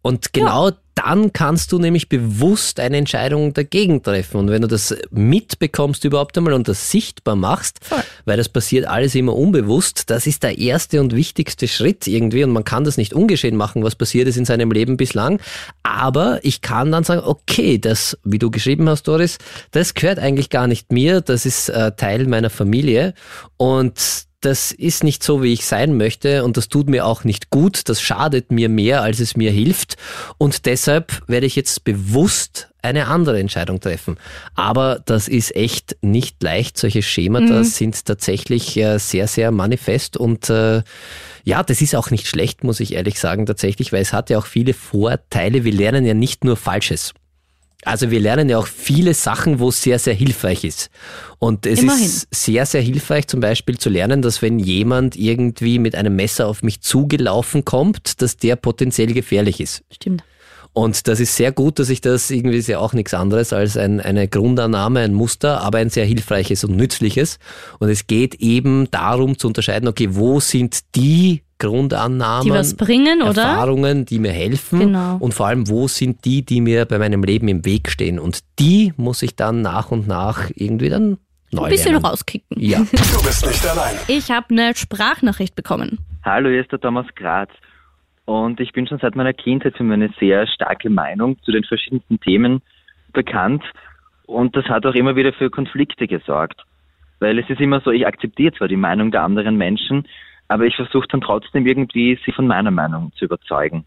Und genau dann kannst du nämlich bewusst eine Entscheidung dagegen treffen. Und wenn du das mitbekommst überhaupt einmal und das sichtbar machst, Voll. weil das passiert alles immer unbewusst, das ist der erste und wichtigste Schritt irgendwie. Und man kann das nicht ungeschehen machen, was passiert ist in seinem Leben bislang. Aber ich kann dann sagen, okay, das, wie du geschrieben hast, Doris, das gehört eigentlich gar nicht mir, das ist äh, Teil meiner Familie. Und das ist nicht so, wie ich sein möchte und das tut mir auch nicht gut, das schadet mir mehr, als es mir hilft und deshalb werde ich jetzt bewusst eine andere Entscheidung treffen. Aber das ist echt nicht leicht. Solche Schemata sind tatsächlich äh, sehr, sehr manifest und äh, ja, das ist auch nicht schlecht, muss ich ehrlich sagen, tatsächlich, weil es hat ja auch viele Vorteile. Wir lernen ja nicht nur Falsches. Also wir lernen ja auch viele Sachen, wo es sehr, sehr hilfreich ist. Und es Immerhin. ist sehr, sehr hilfreich zum Beispiel zu lernen, dass wenn jemand irgendwie mit einem Messer auf mich zugelaufen kommt, dass der potenziell gefährlich ist. Stimmt. Und das ist sehr gut, dass ich das irgendwie ist ja auch nichts anderes als ein, eine Grundannahme, ein Muster, aber ein sehr hilfreiches und nützliches. Und es geht eben darum zu unterscheiden, okay, wo sind die Grundannahmen, Die was bringen, oder? Erfahrungen, die mir helfen Genau. und vor allem, wo sind die, die mir bei meinem Leben im Weg stehen. Und die muss ich dann nach und nach irgendwie dann neu Ein bisschen lernen. rauskicken. Ja. Du bist nicht allein. Ich habe eine Sprachnachricht bekommen. Hallo, hier ist der Thomas Graz. Und ich bin schon seit meiner Kindheit für meine sehr starke Meinung zu den verschiedensten Themen bekannt. Und das hat auch immer wieder für Konflikte gesorgt. Weil es ist immer so, ich akzeptiere zwar die Meinung der anderen Menschen, aber ich versuche dann trotzdem irgendwie, sie von meiner Meinung zu überzeugen.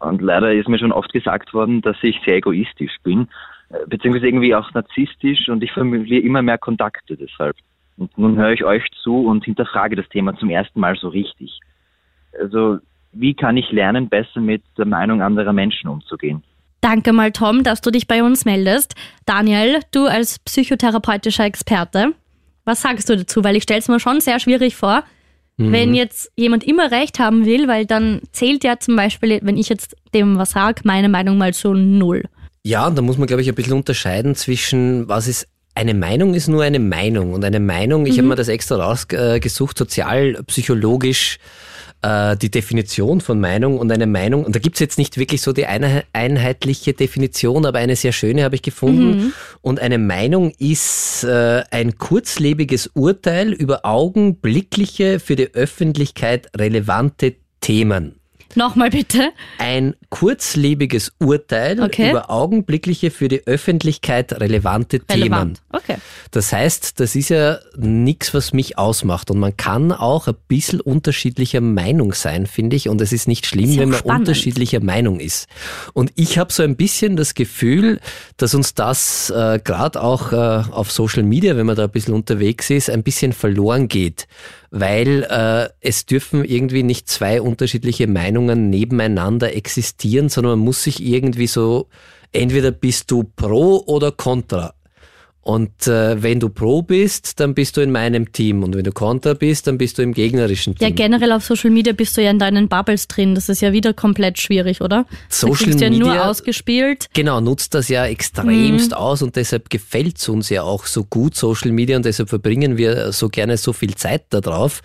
Und leider ist mir schon oft gesagt worden, dass ich sehr egoistisch bin, äh, beziehungsweise irgendwie auch narzisstisch und ich verliere immer mehr Kontakte deshalb. Und nun höre ich euch zu und hinterfrage das Thema zum ersten Mal so richtig. Also, wie kann ich lernen, besser mit der Meinung anderer Menschen umzugehen? Danke mal, Tom, dass du dich bei uns meldest. Daniel, du als psychotherapeutischer Experte, was sagst du dazu? Weil ich stelle es mir schon sehr schwierig vor, wenn jetzt jemand immer recht haben will, weil dann zählt ja zum Beispiel, wenn ich jetzt dem was sage, meine Meinung mal so null. Ja, und da muss man, glaube ich, ein bisschen unterscheiden zwischen, was ist eine Meinung ist nur eine Meinung. Und eine Meinung, ich habe mir das extra rausgesucht, sozialpsychologisch äh, die Definition von Meinung und eine Meinung. Und da gibt's jetzt nicht wirklich so die eine, einheitliche Definition, aber eine sehr schöne habe ich gefunden. Und eine Meinung ist äh, ein kurzlebiges Urteil über augenblickliche, für die Öffentlichkeit relevante Themen. Nochmal bitte. Ein kurzlebiges Urteil Okay. über augenblickliche für die Öffentlichkeit relevante Themen. Relevant. Okay. Das heißt, das ist ja nichts, was mich ausmacht. Und man kann auch ein bisschen unterschiedlicher Meinung sein, finde ich. Und es ist nicht schlimm, Ist wenn man spannend. unterschiedlicher Meinung ist. Und ich habe so ein bisschen das Gefühl, dass uns das äh, gerade auch äh, auf Social Media, wenn man da ein bisschen unterwegs ist, ein bisschen verloren geht. Weil äh, es dürfen irgendwie nicht zwei unterschiedliche Meinungen nebeneinander existieren, sondern man muss sich irgendwie so, entweder bist du pro oder contra. Und äh, wenn du pro bist, dann bist du in meinem Team. Und wenn du contra bist, dann bist du im gegnerischen Ja, Team. generell auf Social Media bist du ja in deinen Bubbles drin. Das ist ja wieder komplett schwierig, oder? Social du kriegst ja nur Media- ausgespielt. Genau, nutzt das ja Mhm. extremst aus und deshalb gefällt es uns ja auch so gut, Social Media, und deshalb verbringen wir so gerne so viel Zeit darauf,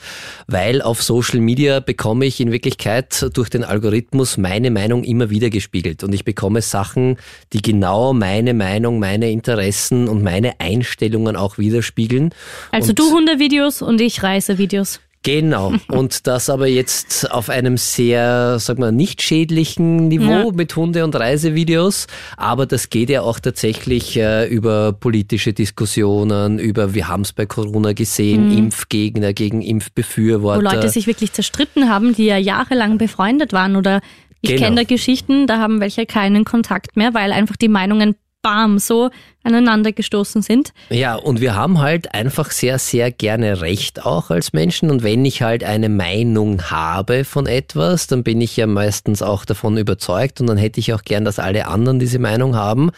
weil auf Social Media bekomme ich in Wirklichkeit durch den Algorithmus meine Meinung immer wieder gespiegelt und ich bekomme Sachen, die genau meine Meinung, meine Interessen und meine Einstellungen auch widerspiegeln. Also und du Hundevideos und ich Reisevideos. Genau. Und das aber jetzt auf einem sehr, sag mal, nicht schädlichen Niveau Ja. mit Hunde- und Reisevideos. Aber das geht ja auch tatsächlich äh, über politische Diskussionen, über, wir haben es bei Corona gesehen, Impfgegner gegen Mhm. Wo Impfbefürworter. Leute sich wirklich zerstritten haben, die ja jahrelang befreundet waren. Oder ich Genau. kenne da Geschichten, da haben welche keinen Kontakt mehr, weil einfach die Meinungen bam so aneinander gestoßen sind. Ja, und wir haben halt einfach sehr, sehr gerne Recht auch als Menschen. Und wenn ich halt eine Meinung habe von etwas, dann bin ich ja meistens auch davon überzeugt und dann hätte ich auch gern, dass alle anderen diese Meinung haben.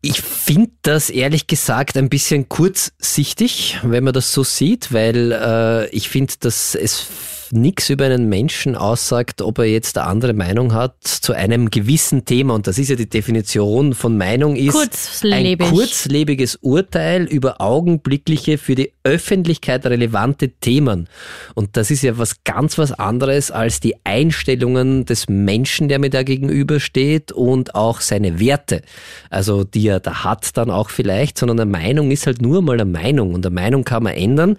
Ich finde das ehrlich gesagt ein bisschen kurzsichtig, wenn man das so sieht, weil äh, ich finde, dass es nichts über einen Menschen aussagt, ob er jetzt eine andere Meinung hat zu einem gewissen Thema. Und das ist ja die Definition von Meinung ist Kurzlebig. ein kurzlebiges Urteil über augenblickliche für die Öffentlichkeit relevante Themen. Und das ist ja was ganz was anderes als die Einstellungen des Menschen, der mir da gegenübersteht und auch seine Werte. Also die er da hat dann auch vielleicht, sondern eine Meinung ist halt nur mal eine Meinung und eine Meinung kann man ändern.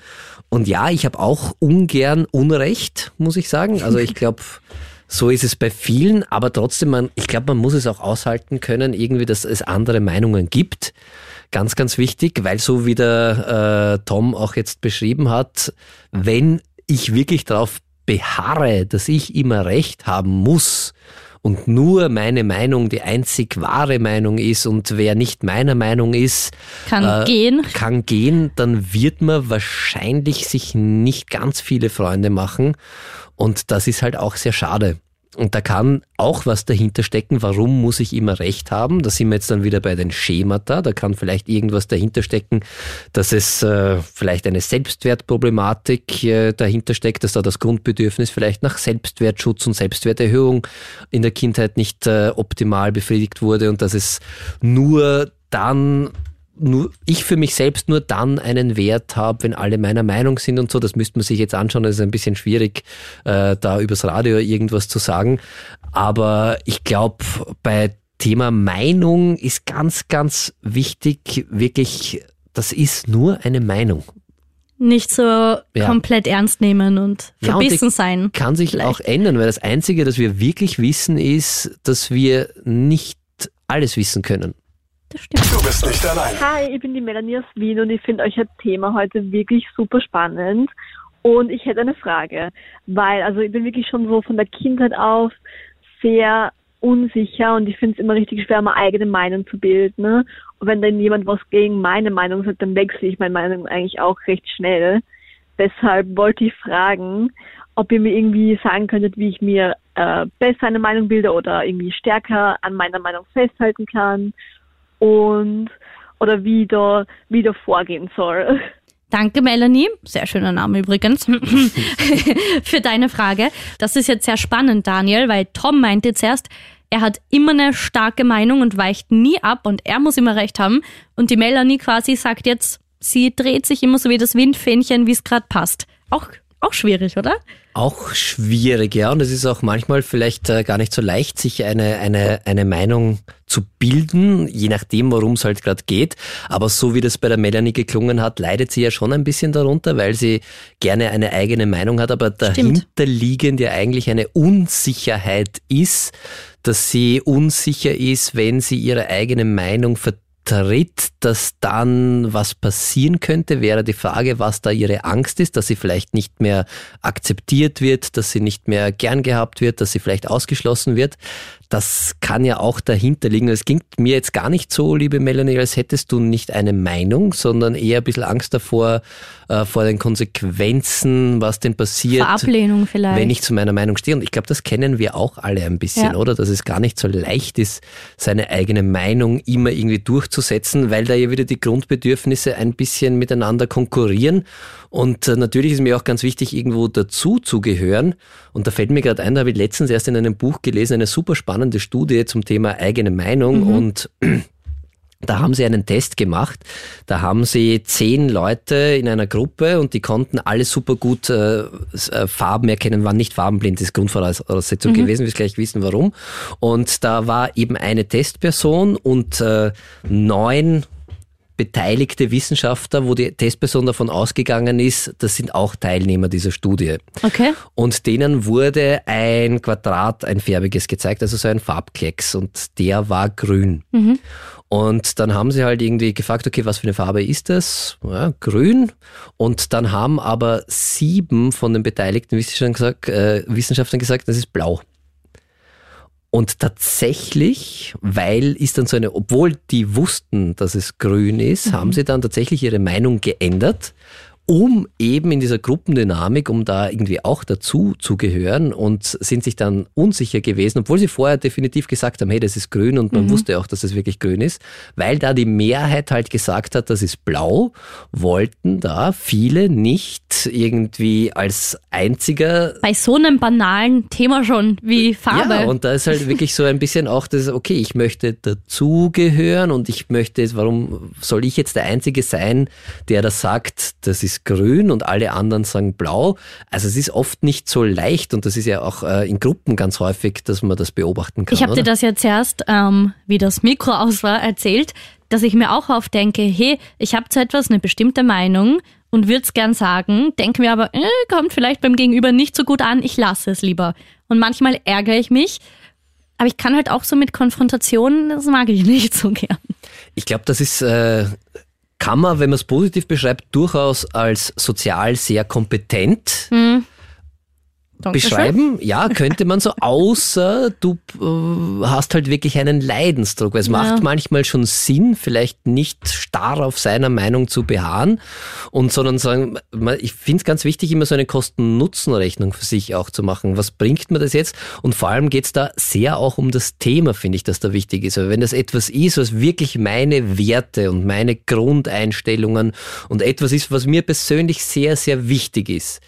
Und ja, ich habe auch ungern Unrecht, muss ich sagen. Also ich glaube, so ist es bei vielen, aber trotzdem, man, ich glaube, man muss es auch aushalten können, irgendwie, dass es andere Meinungen gibt. Ganz, ganz wichtig, weil so wie der äh, Tom auch jetzt beschrieben hat, wenn ich wirklich darauf beharre, dass ich immer recht haben muss und nur meine Meinung die einzig wahre Meinung ist und wer nicht meiner Meinung ist, Kann äh, gehen. kann gehen, dann wird man wahrscheinlich sich nicht ganz viele Freunde machen und das ist halt auch sehr schade. Und da kann auch was dahinter stecken, warum muss ich immer recht haben? Da sind wir jetzt dann wieder bei den Schemata. Da kann vielleicht irgendwas dahinter stecken, dass es äh, vielleicht eine Selbstwertproblematik äh, dahinter steckt, dass da das Grundbedürfnis vielleicht nach Selbstwertschutz und Selbstwerterhöhung in der Kindheit nicht äh, optimal befriedigt wurde und dass es nur dann nur, ich für mich selbst nur dann einen Wert habe, wenn alle meiner Meinung sind und so. Das müsste man sich jetzt anschauen. Das ist ein bisschen schwierig, äh, da übers Radio irgendwas zu sagen. Aber ich glaube, bei Thema Meinung ist ganz, ganz wichtig, wirklich, das ist nur eine Meinung. Nicht so komplett ernst nehmen und Ja, und verbissen sein. Kann sich vielleicht. auch ändern, weil das Einzige, das wir wirklich wissen, ist, dass wir nicht alles wissen können. Das stimmt. Du bist nicht allein. Hi, ich bin die Melanie aus Wien und ich finde euch ein Thema heute wirklich super spannend. Und ich hätte eine Frage, weil also ich bin wirklich schon so von der Kindheit auf sehr unsicher und ich finde es immer richtig schwer, meine eigene Meinung zu bilden. Ne? Und wenn dann jemand was gegen meine Meinung sagt, dann wechsle ich meine Meinung eigentlich auch recht schnell. Deshalb wollte ich fragen, ob ihr mir irgendwie sagen könntet, wie ich mir äh, besser eine Meinung bilde oder irgendwie stärker an meiner Meinung festhalten kann und oder wie da, wie da vorgehen soll. Danke, Melanie. Sehr schöner Name übrigens. Für deine Frage. Das ist jetzt sehr spannend, Daniel, weil Tom meinte zuerst, er hat immer eine starke Meinung und weicht nie ab und er muss immer recht haben. Und die Melanie quasi sagt jetzt, sie dreht sich immer so wie das Windfähnchen, wie es gerade passt. Auch auch schwierig, oder? Auch schwierig, ja. Und es ist auch manchmal vielleicht äh, gar nicht so leicht, sich eine, eine, eine Meinung zu bilden, je nachdem, worum es halt gerade geht. Aber so wie das bei der Melanie geklungen hat, leidet sie ja schon ein bisschen darunter, weil sie gerne eine eigene Meinung hat, aber dahinterliegend ja eigentlich eine Unsicherheit ist, dass sie unsicher ist, wenn sie ihre eigene Meinung vertritt tritt, dass dann was passieren könnte, wäre die Frage, was da ihre Angst ist, dass sie vielleicht nicht mehr akzeptiert wird, dass sie nicht mehr gern gehabt wird, dass sie vielleicht ausgeschlossen wird. Das kann ja auch dahinter liegen. Es klingt mir jetzt gar nicht so, liebe Melanie, als hättest du nicht eine Meinung, sondern eher ein bisschen Angst davor, äh, vor den Konsequenzen, was denn passiert. Vor Ablehnung vielleicht. Wenn ich zu meiner Meinung stehe. Und ich glaube, das kennen wir auch alle ein bisschen, ja. oder? Dass es gar nicht so leicht ist, seine eigene Meinung immer irgendwie durchzusetzen, weil da ja wieder die Grundbedürfnisse ein bisschen miteinander konkurrieren. Und äh, natürlich ist mir auch ganz wichtig, irgendwo dazu zu gehören. Und da fällt mir gerade ein, da habe ich letztens erst in einem Buch gelesen, eine super spannende Studie zum Thema eigene Meinung mhm. und da haben sie einen Test gemacht. Da haben sie zehn Leute in einer Gruppe und die konnten alle super gut äh, äh Farben erkennen, waren nicht farbenblind, das ist Grundvoraussetzung mhm. gewesen, wir gleich wissen warum. Und da war eben eine Testperson und äh, neun beteiligte Wissenschaftler, wo die Testperson davon ausgegangen ist, das sind auch Teilnehmer dieser Studie. Okay. Und denen wurde ein Quadrat, ein färbiges gezeigt, also so ein Farbklecks und der war grün. Mhm. Und dann haben sie halt irgendwie gefragt, okay, was für eine Farbe ist das? Ja, grün. Und dann haben aber sieben von den beteiligten Wissenschaftlern gesagt, äh, Wissenschaftlern gesagt das ist blau. Und tatsächlich, weil ist dann so eine, obwohl die wussten, dass es grün ist, mhm. haben sie dann tatsächlich ihre Meinung geändert um eben in dieser Gruppendynamik, um da irgendwie auch dazu zu gehören und sind sich dann unsicher gewesen, obwohl sie vorher definitiv gesagt haben, hey, das ist grün und man mhm. wusste auch, dass es wirklich grün ist, weil da die Mehrheit halt gesagt hat, das ist blau, wollten da viele nicht irgendwie als einziger. Bei so einem banalen Thema schon wie Farbe. Ja, und da ist halt wirklich so ein bisschen auch das, okay, ich möchte dazugehören und ich möchte, warum soll ich jetzt der Einzige sein, der das sagt, das ist grün und alle anderen sagen blau. Also es ist oft nicht so leicht und das ist ja auch äh, in Gruppen ganz häufig, dass man das beobachten kann. Ich habe dir das ja zuerst, ähm, wie das Mikro aus war, erzählt, dass ich mir auch oft denke, hey, ich habe zu etwas eine bestimmte Meinung und würde es gern sagen, denke mir aber, äh, kommt vielleicht beim Gegenüber nicht so gut an, ich lasse es lieber. Und manchmal ärgere ich mich, aber ich kann halt auch so mit Konfrontationen, das mag ich nicht so gern. Ich glaube, das ist äh, kann man, wenn man es positiv beschreibt, durchaus als sozial sehr kompetent mhm. Dankeschön. beschreiben. Ja, könnte man so, außer du äh, hast halt wirklich einen Leidensdruck. Es ja. macht manchmal schon Sinn, vielleicht nicht starr auf seiner Meinung zu beharren und sondern sagen, ich finde es ganz wichtig, immer so eine Kosten-Nutzen-Rechnung für sich auch zu machen. Was bringt mir das jetzt? Und vor allem geht es da sehr auch um das Thema, finde ich, dass da wichtig ist. Aber wenn das etwas ist, was wirklich meine Werte und meine Grundeinstellungen und etwas ist, was mir persönlich sehr, sehr wichtig ist,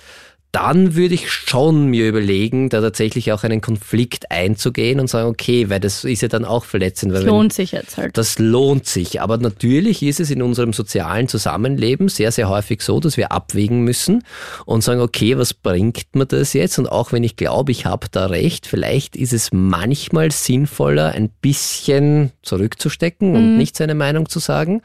dann würde ich schon mir überlegen, da tatsächlich auch einen Konflikt einzugehen und sagen, okay, weil das ist ja dann auch verletzend. das lohnt sich jetzt halt. Das lohnt sich. Aber natürlich ist es in unserem sozialen Zusammenleben sehr, sehr häufig so, dass wir abwägen müssen und sagen, okay, was bringt mir das jetzt? Und auch wenn ich glaube, ich habe da recht, vielleicht ist es manchmal sinnvoller, ein bisschen zurückzustecken mhm. und nicht seine Meinung zu sagen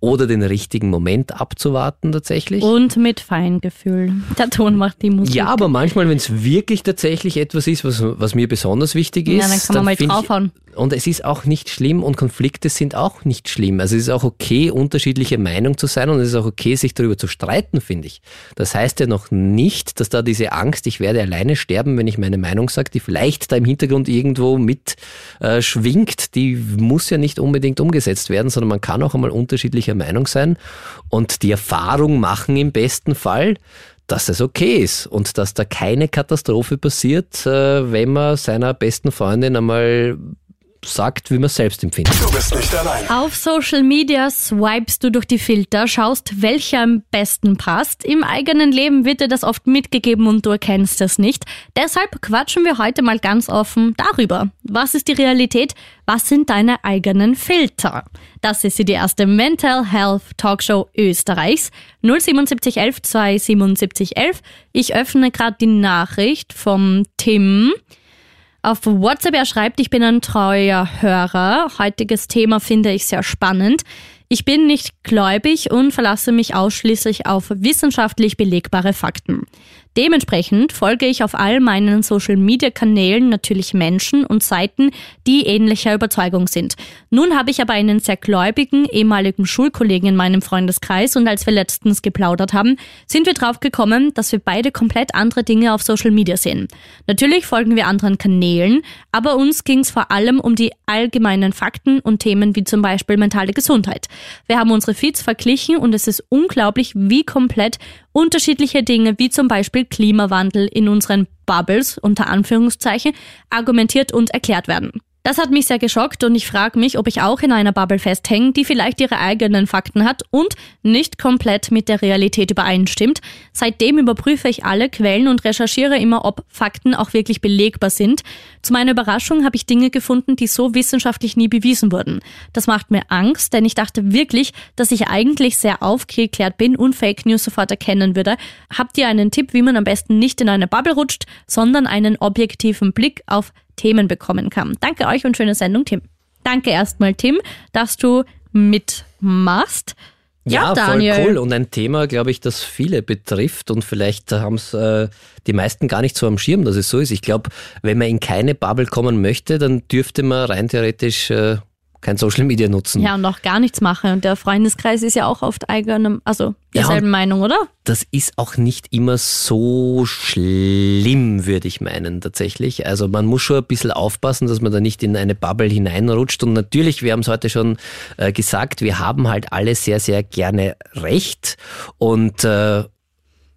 oder den richtigen Moment abzuwarten tatsächlich. Und mit Feingefühl. Der Ton macht die die Musik. Ja, aber manchmal, wenn es wirklich tatsächlich etwas ist, was, was mir besonders wichtig ist, ja, dann kann man mal draufhauen. Und es ist auch nicht schlimm und Konflikte sind auch nicht schlimm. Also es ist auch okay, unterschiedliche Meinung zu sein und es ist auch okay, sich darüber zu streiten, finde ich. Das heißt ja noch nicht, dass da diese Angst, ich werde alleine sterben, wenn ich meine Meinung sage, die vielleicht da im Hintergrund irgendwo mit äh, schwingt, die muss ja nicht unbedingt umgesetzt werden, sondern man kann auch einmal unterschiedlicher Meinung sein und die Erfahrung machen im besten Fall, dass es okay ist und dass da keine Katastrophe passiert, äh, wenn man seiner besten Freundin einmal sagt, wie man es selbst empfindet. Du bist nicht allein. Auf Social Media swipest du durch die Filter, schaust, welcher am besten passt. Im eigenen Leben wird dir das oft mitgegeben und du erkennst es nicht. Deshalb quatschen wir heute mal ganz offen darüber. Was ist die Realität? Was sind deine eigenen Filter? Das ist die erste Mental Health Talkshow Österreichs. 07711 27711. Ich öffne gerade die Nachricht vom Tim. Auf WhatsApp er schreibt, ich bin ein treuer Hörer. Heutiges Thema finde ich sehr spannend. Ich bin nicht gläubig und verlasse mich ausschließlich auf wissenschaftlich belegbare Fakten. Dementsprechend folge ich auf all meinen Social-Media-Kanälen natürlich Menschen und Seiten, die ähnlicher Überzeugung sind. Nun habe ich aber einen sehr gläubigen ehemaligen Schulkollegen in meinem Freundeskreis und als wir letztens geplaudert haben, sind wir drauf gekommen, dass wir beide komplett andere Dinge auf Social Media sehen. Natürlich folgen wir anderen Kanälen, aber uns ging es vor allem um die allgemeinen Fakten und Themen wie zum Beispiel mentale Gesundheit. Wir haben unsere Feeds verglichen und es ist unglaublich, wie komplett unterschiedliche Dinge wie zum Beispiel Klimawandel in unseren Bubbles unter Anführungszeichen argumentiert und erklärt werden. Das hat mich sehr geschockt und ich frage mich, ob ich auch in einer Bubble festhänge, die vielleicht ihre eigenen Fakten hat und nicht komplett mit der Realität übereinstimmt. Seitdem überprüfe ich alle Quellen und recherchiere immer, ob Fakten auch wirklich belegbar sind. Zu meiner Überraschung habe ich Dinge gefunden, die so wissenschaftlich nie bewiesen wurden. Das macht mir Angst, denn ich dachte wirklich, dass ich eigentlich sehr aufgeklärt bin und Fake News sofort erkennen würde. Habt ihr einen Tipp, wie man am besten nicht in eine Bubble rutscht, sondern einen objektiven Blick auf Themen bekommen kann. Danke euch und schöne Sendung, Tim. Danke erstmal, Tim, dass du mitmachst. Ja, ja Daniel. voll cool. Und ein Thema, glaube ich, das viele betrifft und vielleicht haben es äh, die meisten gar nicht so am Schirm, dass es so ist. Ich glaube, wenn man in keine Bubble kommen möchte, dann dürfte man rein theoretisch äh, kein Social Media nutzen. Ja, und auch gar nichts mache. Und der Freundeskreis ist ja auch oft eigenem, also derselben ja, Meinung, oder? Das ist auch nicht immer so schlimm, würde ich meinen, tatsächlich. Also man muss schon ein bisschen aufpassen, dass man da nicht in eine Bubble hineinrutscht. Und natürlich, wir haben es heute schon äh, gesagt, wir haben halt alle sehr, sehr gerne Recht. Und äh,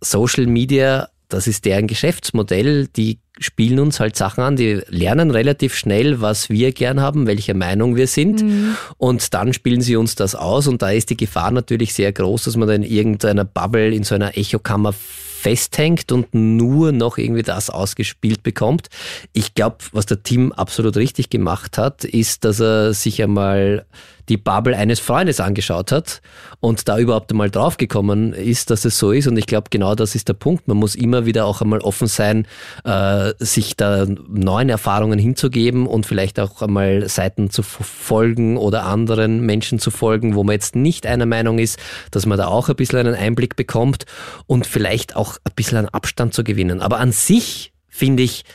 Social Media das ist deren Geschäftsmodell. Die spielen uns halt Sachen an, die lernen relativ schnell, was wir gern haben, welcher Meinung wir sind. Mhm. Und dann spielen sie uns das aus. Und da ist die Gefahr natürlich sehr groß, dass man da in irgendeiner Bubble, in so einer Echokammer festhängt und nur noch irgendwie das ausgespielt bekommt. Ich glaube, was der Team absolut richtig gemacht hat, ist, dass er sich einmal die Bubble eines Freundes angeschaut hat und da überhaupt einmal draufgekommen ist, dass es so ist. Und ich glaube, genau das ist der Punkt. Man muss immer wieder auch einmal offen sein, äh, sich da neuen Erfahrungen hinzugeben und vielleicht auch einmal Seiten zu folgen oder anderen Menschen zu folgen, wo man jetzt nicht einer Meinung ist, dass man da auch ein bisschen einen Einblick bekommt und vielleicht auch ein bisschen einen Abstand zu gewinnen. Aber an sich finde ich,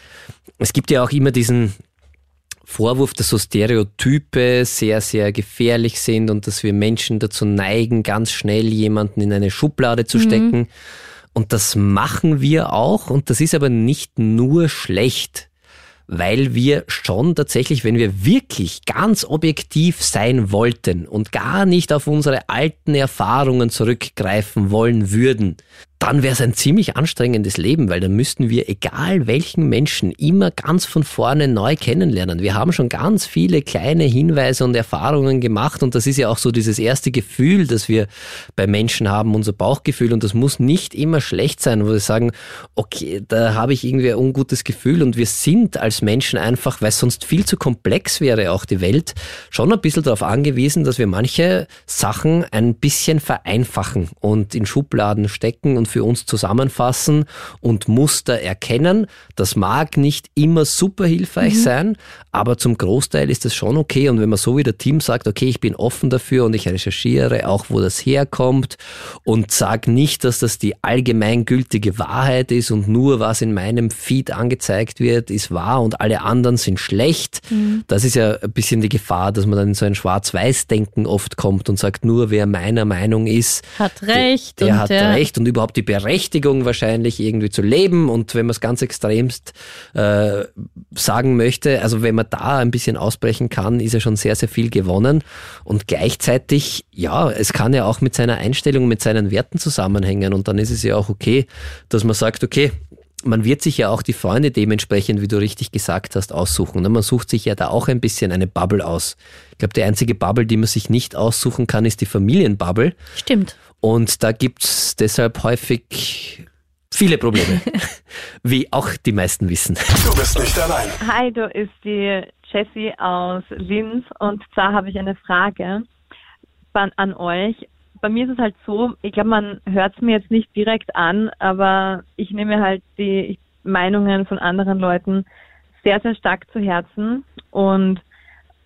es gibt ja auch immer diesen, Vorwurf, dass so Stereotype sehr, sehr gefährlich sind und dass wir Menschen dazu neigen, ganz schnell jemanden in eine Schublade zu mhm. stecken. Und das machen wir auch und das ist aber nicht nur schlecht, weil wir schon tatsächlich, wenn wir wirklich ganz objektiv sein wollten und gar nicht auf unsere alten Erfahrungen zurückgreifen wollen würden, dann wäre es ein ziemlich anstrengendes Leben, weil dann müssten wir, egal welchen Menschen, immer ganz von vorne neu kennenlernen. Wir haben schon ganz viele kleine Hinweise und Erfahrungen gemacht und das ist ja auch so dieses erste Gefühl, das wir bei Menschen haben, unser Bauchgefühl und das muss nicht immer schlecht sein, wo wir sagen, okay, da habe ich irgendwie ein ungutes Gefühl und wir sind als Menschen einfach, weil sonst viel zu komplex wäre, auch die Welt, schon ein bisschen darauf angewiesen, dass wir manche Sachen ein bisschen vereinfachen und in Schubladen stecken und für uns zusammenfassen und Muster erkennen. Das mag nicht immer super hilfreich mhm. sein, aber zum Großteil ist das schon okay. Und wenn man so wie der Team sagt, okay, ich bin offen dafür und ich recherchiere auch, wo das herkommt und sage nicht, dass das die allgemeingültige Wahrheit ist und nur was in meinem Feed angezeigt wird, ist wahr und alle anderen sind schlecht. Mhm. Das ist ja ein bisschen die Gefahr, dass man dann in so ein Schwarz-Weiß-Denken oft kommt und sagt, nur wer meiner Meinung ist, hat recht. Der, der hat der recht und überhaupt die Berechtigung wahrscheinlich irgendwie zu leben. Und wenn man es ganz extremst äh, sagen möchte, also wenn man da ein bisschen ausbrechen kann, ist ja schon sehr, sehr viel gewonnen. Und gleichzeitig, ja, es kann ja auch mit seiner Einstellung, mit seinen Werten zusammenhängen. Und dann ist es ja auch okay, dass man sagt, okay, man wird sich ja auch die Freunde dementsprechend, wie du richtig gesagt hast, aussuchen. Ne? Man sucht sich ja da auch ein bisschen eine Bubble aus. Ich glaube, die einzige Bubble, die man sich nicht aussuchen kann, ist die Familienbubble. Stimmt. Und da gibt's deshalb häufig viele Probleme, wie auch die meisten wissen. Du bist nicht allein. Hi, du ist die Jessie aus Linz und zwar habe ich eine Frage an euch. Bei mir ist es halt so, ich glaube, man hört es mir jetzt nicht direkt an, aber ich nehme halt die Meinungen von anderen Leuten sehr, sehr stark zu Herzen und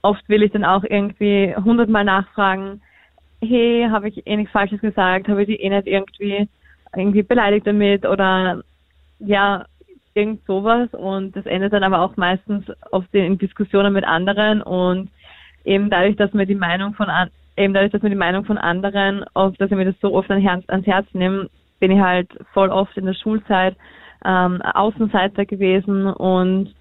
oft will ich dann auch irgendwie hundertmal nachfragen, hey, habe ich eh nichts Falsches gesagt, habe ich die eh nicht irgendwie irgendwie beleidigt damit? Oder ja, irgend sowas. Und das endet dann aber auch meistens oft in Diskussionen mit anderen. Und eben dadurch, dass mir die Meinung von an, eben dadurch, dass mir die Meinung von anderen, oft, dass ich mir das so oft ans Herz, nehme, bin ich halt voll oft in der Schulzeit ähm, Außenseiter gewesen und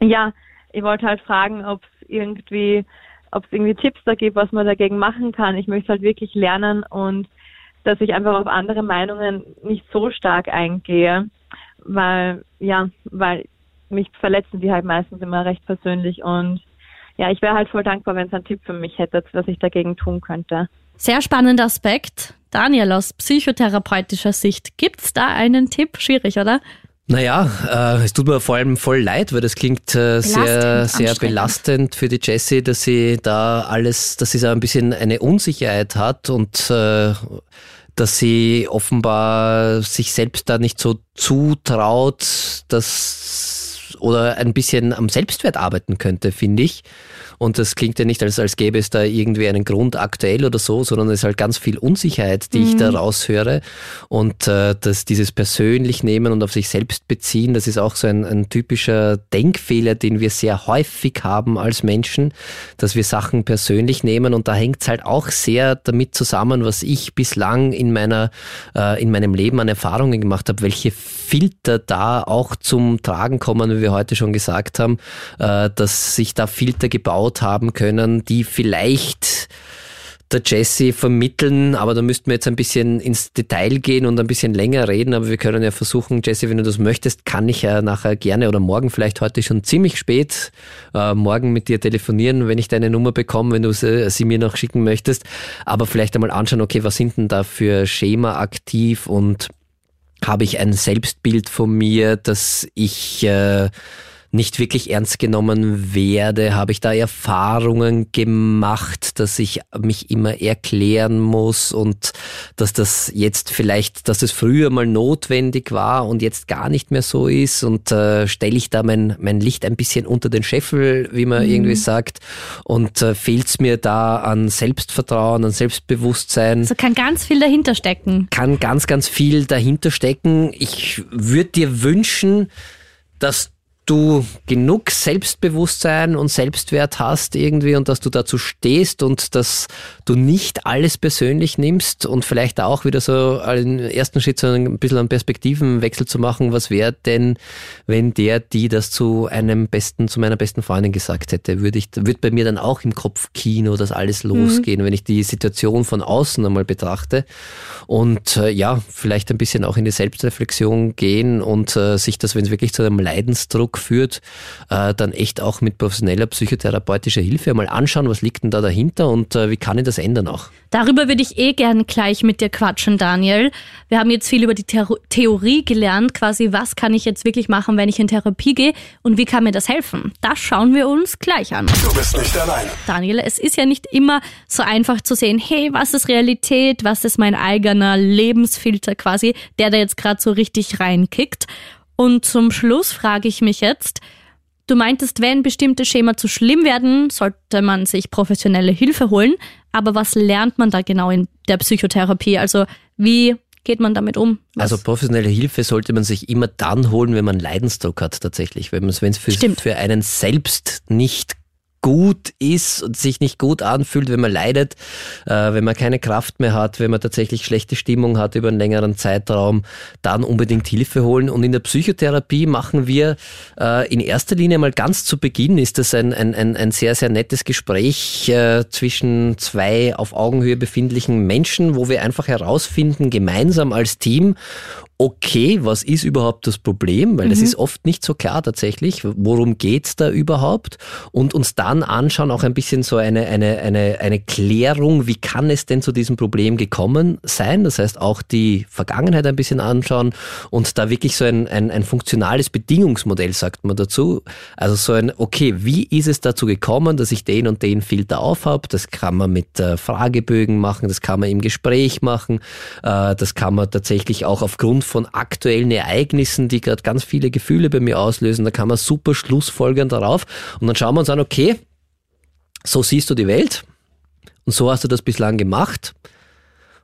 ja, ich wollte halt fragen, ob es irgendwie, ob es irgendwie Tipps da gibt, was man dagegen machen kann. Ich möchte halt wirklich lernen und dass ich einfach auf andere Meinungen nicht so stark eingehe, weil, ja, weil mich verletzen die halt meistens immer recht persönlich und ja, ich wäre halt voll dankbar, wenn es einen Tipp für mich hätte, was ich dagegen tun könnte. Sehr spannender Aspekt. Daniel, aus psychotherapeutischer Sicht, gibt's da einen Tipp? Schwierig, oder? Naja, äh, es tut mir vor allem voll leid, weil das klingt äh, sehr, sehr belastend für die Jessie, dass sie da alles, dass sie da ein bisschen eine Unsicherheit hat und äh, dass sie offenbar sich selbst da nicht so zutraut, dass oder ein bisschen am Selbstwert arbeiten könnte, finde ich. Und das klingt ja nicht, als, als gäbe es da irgendwie einen Grund aktuell oder so, sondern es ist halt ganz viel Unsicherheit, die mhm. ich da mhm. raushöre. Und äh, dass dieses persönlich nehmen und auf sich selbst beziehen, das ist auch so ein, ein typischer Denkfehler, den wir sehr häufig haben als Menschen, dass wir Sachen persönlich nehmen. Und da hängt es halt auch sehr damit zusammen, was ich bislang in meiner, äh, in meinem Leben an Erfahrungen gemacht habe, welche Filter da auch zum Tragen kommen, wie wir heute schon gesagt haben, äh, dass sich da Filter gebaut gebaut haben können, die vielleicht der Jesse vermitteln, aber da müssten wir jetzt ein bisschen ins Detail gehen und ein bisschen länger reden, aber wir können ja versuchen, Jesse, wenn du das möchtest, kann ich ja nachher gerne oder morgen vielleicht heute schon ziemlich spät äh, morgen mit dir telefonieren, wenn ich deine Nummer bekomme, wenn du sie, sie, mir noch schicken möchtest, aber vielleicht einmal anschauen, okay, was sind denn da für Schema aktiv und habe ich ein Selbstbild von mir, dass ich äh, nicht wirklich ernst genommen werde? Habe ich da Erfahrungen gemacht, dass ich mich immer erklären muss und dass das jetzt vielleicht, dass es früher mal notwendig war und jetzt gar nicht mehr so ist und äh, stelle ich da mein, mein Licht ein bisschen unter den Scheffel, wie man mhm. irgendwie sagt und äh, fehlt es mir da an Selbstvertrauen, an Selbstbewusstsein. Also kann ganz viel dahinter stecken. Kann ganz, ganz viel dahinter stecken. Ich würde dir wünschen, dass du genug Selbstbewusstsein und Selbstwert hast irgendwie und dass du dazu stehst und dass du nicht alles persönlich nimmst und vielleicht auch wieder so einen ersten Schritt so ein bisschen einen Perspektivenwechsel zu machen. Was wäre denn, wenn der, die das zu einem besten, zu meiner besten Freundin gesagt hätte? Würde ich, würde bei mir dann auch im Kopf Kino das alles mhm. losgehen, mhm. wenn ich die Situation von außen einmal betrachte und äh, ja, vielleicht ein bisschen auch in die Selbstreflexion gehen und äh, sich das, wenn es wirklich zu einem Leidensdruck Führt, äh, dann echt auch mit professioneller psychotherapeutischer Hilfe mal anschauen, was liegt denn da dahinter und äh, wie kann ich das ändern auch. Darüber würde ich eh gerne gleich mit dir quatschen, Daniel. Wir haben jetzt viel über die The Theorie gelernt, quasi was kann ich jetzt wirklich machen, wenn ich in Therapie gehe und wie kann mir das helfen. Das schauen wir uns gleich an. Du bist nicht allein. Daniel, es ist ja nicht immer so einfach zu sehen, hey, was ist Realität, was ist mein eigener Lebensfilter quasi, der da jetzt gerade so richtig reinkickt. Und zum Schluss frage ich mich jetzt, du meintest, wenn bestimmte Schema zu schlimm werden, sollte man sich professionelle Hilfe holen. Aber was lernt man da genau in der Psychotherapie? Also wie geht man damit um? Was? Also professionelle Hilfe sollte man sich immer dann holen, wenn man Leidensdruck hat tatsächlich. Wenn es für, für einen selbst nicht gut ist und sich nicht gut anfühlt, wenn man leidet, äh, wenn man keine Kraft mehr hat, wenn man tatsächlich schlechte Stimmung hat über einen längeren Zeitraum, dann unbedingt Hilfe holen. Und in der Psychotherapie machen wir äh, in erster Linie mal ganz zu Beginn ist das ein, ein, ein, ein sehr, sehr nettes Gespräch äh, zwischen zwei auf Augenhöhe befindlichen Menschen, wo wir einfach herausfinden, gemeinsam als Team, okay, was ist überhaupt das Problem? Weil das ist oft nicht so klar tatsächlich. Worum geht's da überhaupt? Und uns dann anschauen, auch ein bisschen so eine, eine, eine, eine Klärung, wie kann es denn zu diesem Problem gekommen sein? Das heißt, auch die Vergangenheit ein bisschen anschauen und da wirklich so ein, ein, ein funktionales Bedingungsmodell, sagt man dazu. Also so ein, okay, wie ist es dazu gekommen, dass ich den und den Filter aufhab? Das kann man mit äh, Fragebögen machen, das kann man im Gespräch machen, äh, das kann man tatsächlich auch aufgrund von aktuellen Ereignissen, die gerade ganz viele Gefühle bei mir auslösen, da kann man super schlussfolgern darauf. Und dann schauen wir uns an, okay, so siehst du die Welt und so hast du das bislang gemacht.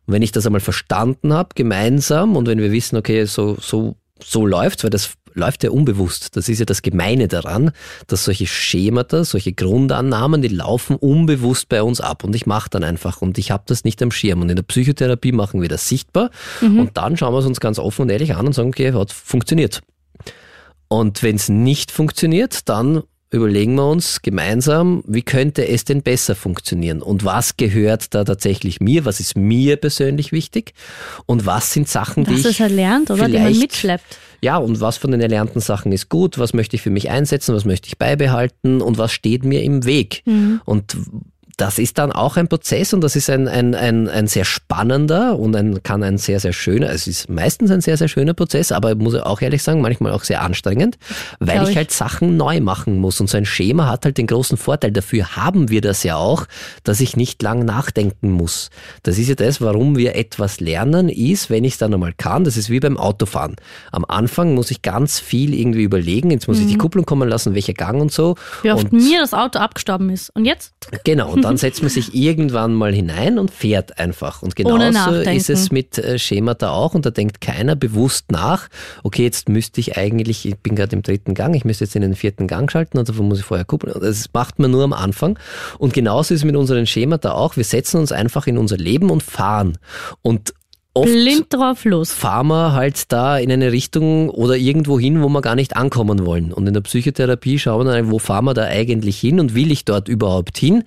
Und wenn ich das einmal verstanden habe, gemeinsam, und wenn wir wissen, okay, so, so, so läuft's, weil das läuft ja unbewusst. Das ist ja das Gemeine daran, dass solche Schemata, solche Grundannahmen, die laufen unbewusst bei uns ab. Und ich mache dann einfach und ich habe das nicht am Schirm. Und in der Psychotherapie machen wir das sichtbar und dann schauen wir es uns ganz offen und ehrlich an und sagen, okay, hat funktioniert. Und wenn es nicht funktioniert, dann überlegen wir uns gemeinsam, wie könnte es denn besser funktionieren? Und was gehört da tatsächlich mir, was ist mir persönlich wichtig? Und was sind Sachen, die Das ich ist erlernt, oder? Die man mitschleppt. ja, und was von den erlernten Sachen ist gut, was möchte ich für mich einsetzen, was möchte ich beibehalten? Und was steht mir im Weg. Und das ist dann auch ein Prozess und das ist ein, ein, ein, ein sehr spannender und ein, kann ein sehr, sehr schöner, es ist meistens ein sehr, sehr schöner Prozess, aber ich muss auch ehrlich sagen, manchmal auch sehr anstrengend, weil ich ich. halt Sachen neu machen muss. Und so ein Schema hat halt den großen Vorteil, dafür haben wir das ja auch, dass ich nicht lang nachdenken muss. Das ist ja das, warum wir etwas lernen, ist, wenn ich es dann einmal kann, das ist wie beim Autofahren. Am Anfang muss ich ganz viel irgendwie überlegen, jetzt muss ich die Kupplung kommen lassen, welcher Gang und so. Mhm. Wie oft und mir das Auto abgestorben ist. Und jetzt? Genau, und dann setzt man sich irgendwann mal hinein und fährt einfach. Und genauso ist es mit äh, Schemata auch und da denkt keiner bewusst nach, okay, jetzt müsste ich eigentlich, ich bin gerade im dritten Gang, ich müsste jetzt in den vierten Gang schalten und davon muss ich vorher kuppeln. Das macht man nur am Anfang. Und genauso ist es mit unseren Schemata auch. Wir setzen uns einfach in unser Leben und fahren. Und oft Blind drauf los. fahren wir halt da in eine Richtung oder irgendwo hin, wo wir gar nicht ankommen wollen. Und in der Psychotherapie schauen wir dann, wo fahren wir da eigentlich hin und will ich dort überhaupt hin?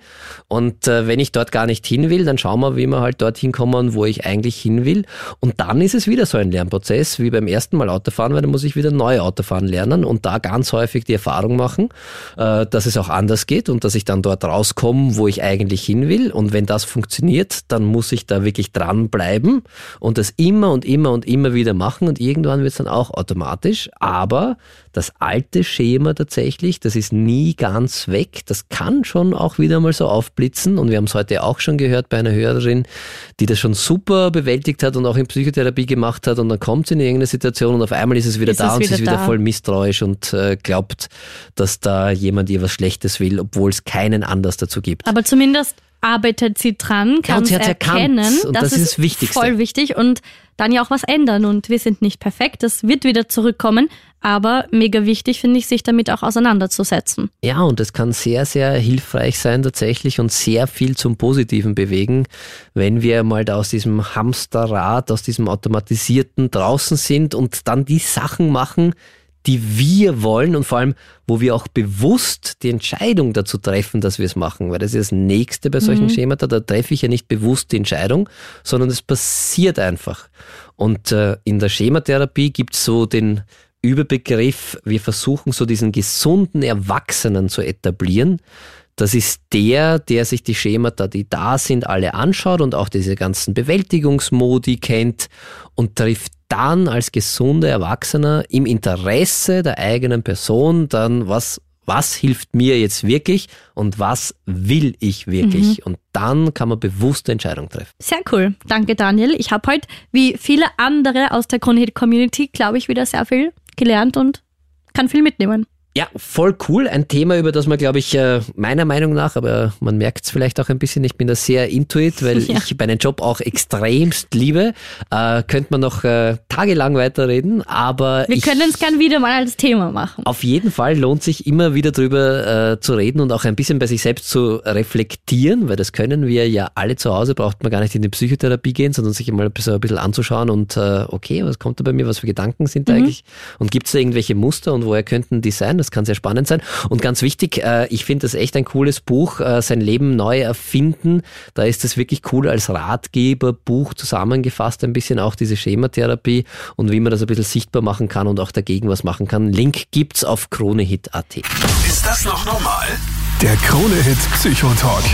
Und äh, wenn ich dort gar nicht hin will, dann schauen wir, wie wir halt dorthin kommen, wo ich eigentlich hin will. Und dann ist es wieder so ein Lernprozess, wie beim ersten Mal Autofahren, weil dann muss ich wieder neu Autofahren lernen und da ganz häufig die Erfahrung machen, äh, dass es auch anders geht und dass ich dann dort rauskomme, wo ich eigentlich hin will. Und wenn das funktioniert, dann muss ich da wirklich dranbleiben und das immer und immer und immer wieder machen und irgendwann wird es dann auch automatisch. Aber das alte Schema tatsächlich, das ist nie ganz weg. Das kann schon auch wieder mal so aufblitzen und wir haben es heute auch schon gehört bei einer Hörerin, die das schon super bewältigt hat und auch in Psychotherapie gemacht hat und dann kommt sie in irgendeine Situation und auf einmal ist es wieder Ist da es und sie wieder ist wieder da. voll misstrauisch und äh, glaubt, dass da jemand ihr was Schlechtes will, obwohl es keinen Anlass dazu gibt. Aber zumindest arbeitet sie dran, Ja, kann und es erkennen. erkannt. Und das ist das Wichtigste. Voll wichtig und dann ja auch was ändern. Und wir sind nicht perfekt, das wird wieder zurückkommen. Aber mega wichtig finde ich, sich damit auch auseinanderzusetzen. Ja, und es kann sehr, sehr hilfreich sein tatsächlich und sehr viel zum Positiven bewegen, wenn wir mal da aus diesem Hamsterrad, aus diesem Automatisierten draußen sind und dann die Sachen machen, die wir wollen und vor allem, wo wir auch bewusst die Entscheidung dazu treffen, dass wir es machen. Weil das ist das Nächste bei solchen Schemata, da treffe ich ja nicht bewusst die Entscheidung, sondern es passiert einfach. Und äh, in der Schematherapie gibt es so den Überbegriff, wir versuchen so diesen gesunden Erwachsenen zu etablieren. Das ist der, der sich die Schemata, die da sind, alle anschaut und auch diese ganzen Bewältigungsmodi kennt und trifft dann als gesunder Erwachsener im Interesse der eigenen Person dann, was, was hilft mir jetzt wirklich und was will ich wirklich. Und dann kann man bewusste Entscheidungen treffen. Sehr cool. Danke, Daniel. Ich habe heute, wie viele andere aus der Kronhit-Community, glaube ich, wieder sehr viel gelernt und kann viel mitnehmen. Ja, voll cool. Ein Thema, über das man, glaube ich, äh, meiner Meinung nach, aber man merkt es vielleicht auch ein bisschen, ich bin da sehr intuit, weil Ja. ich meinen Job auch extremst liebe. Äh, könnte man noch äh, tagelang weiterreden, aber Wir können es gern wieder mal als Thema machen. auf jeden Fall lohnt sich immer wieder drüber äh, zu reden und auch ein bisschen bei sich selbst zu reflektieren, weil das können wir ja alle zu Hause, braucht man gar nicht in die Psychotherapie gehen, sondern sich mal so ein bisschen anzuschauen und äh, okay, was kommt da bei mir, was für Gedanken sind da eigentlich und gibt es da irgendwelche Muster und woher könnten die sein? Das kann sehr spannend sein. Und ganz wichtig, äh, ich finde das echt ein cooles Buch, äh, sein Leben neu erfinden. Da ist es wirklich cool als Ratgeberbuch zusammengefasst, ein bisschen auch diese Schematherapie und wie man das ein bisschen sichtbar machen kann und auch dagegen was machen kann. Link gibt's auf kronehit.at. Ist das noch normal? Der Krone-Hit Psychotalk.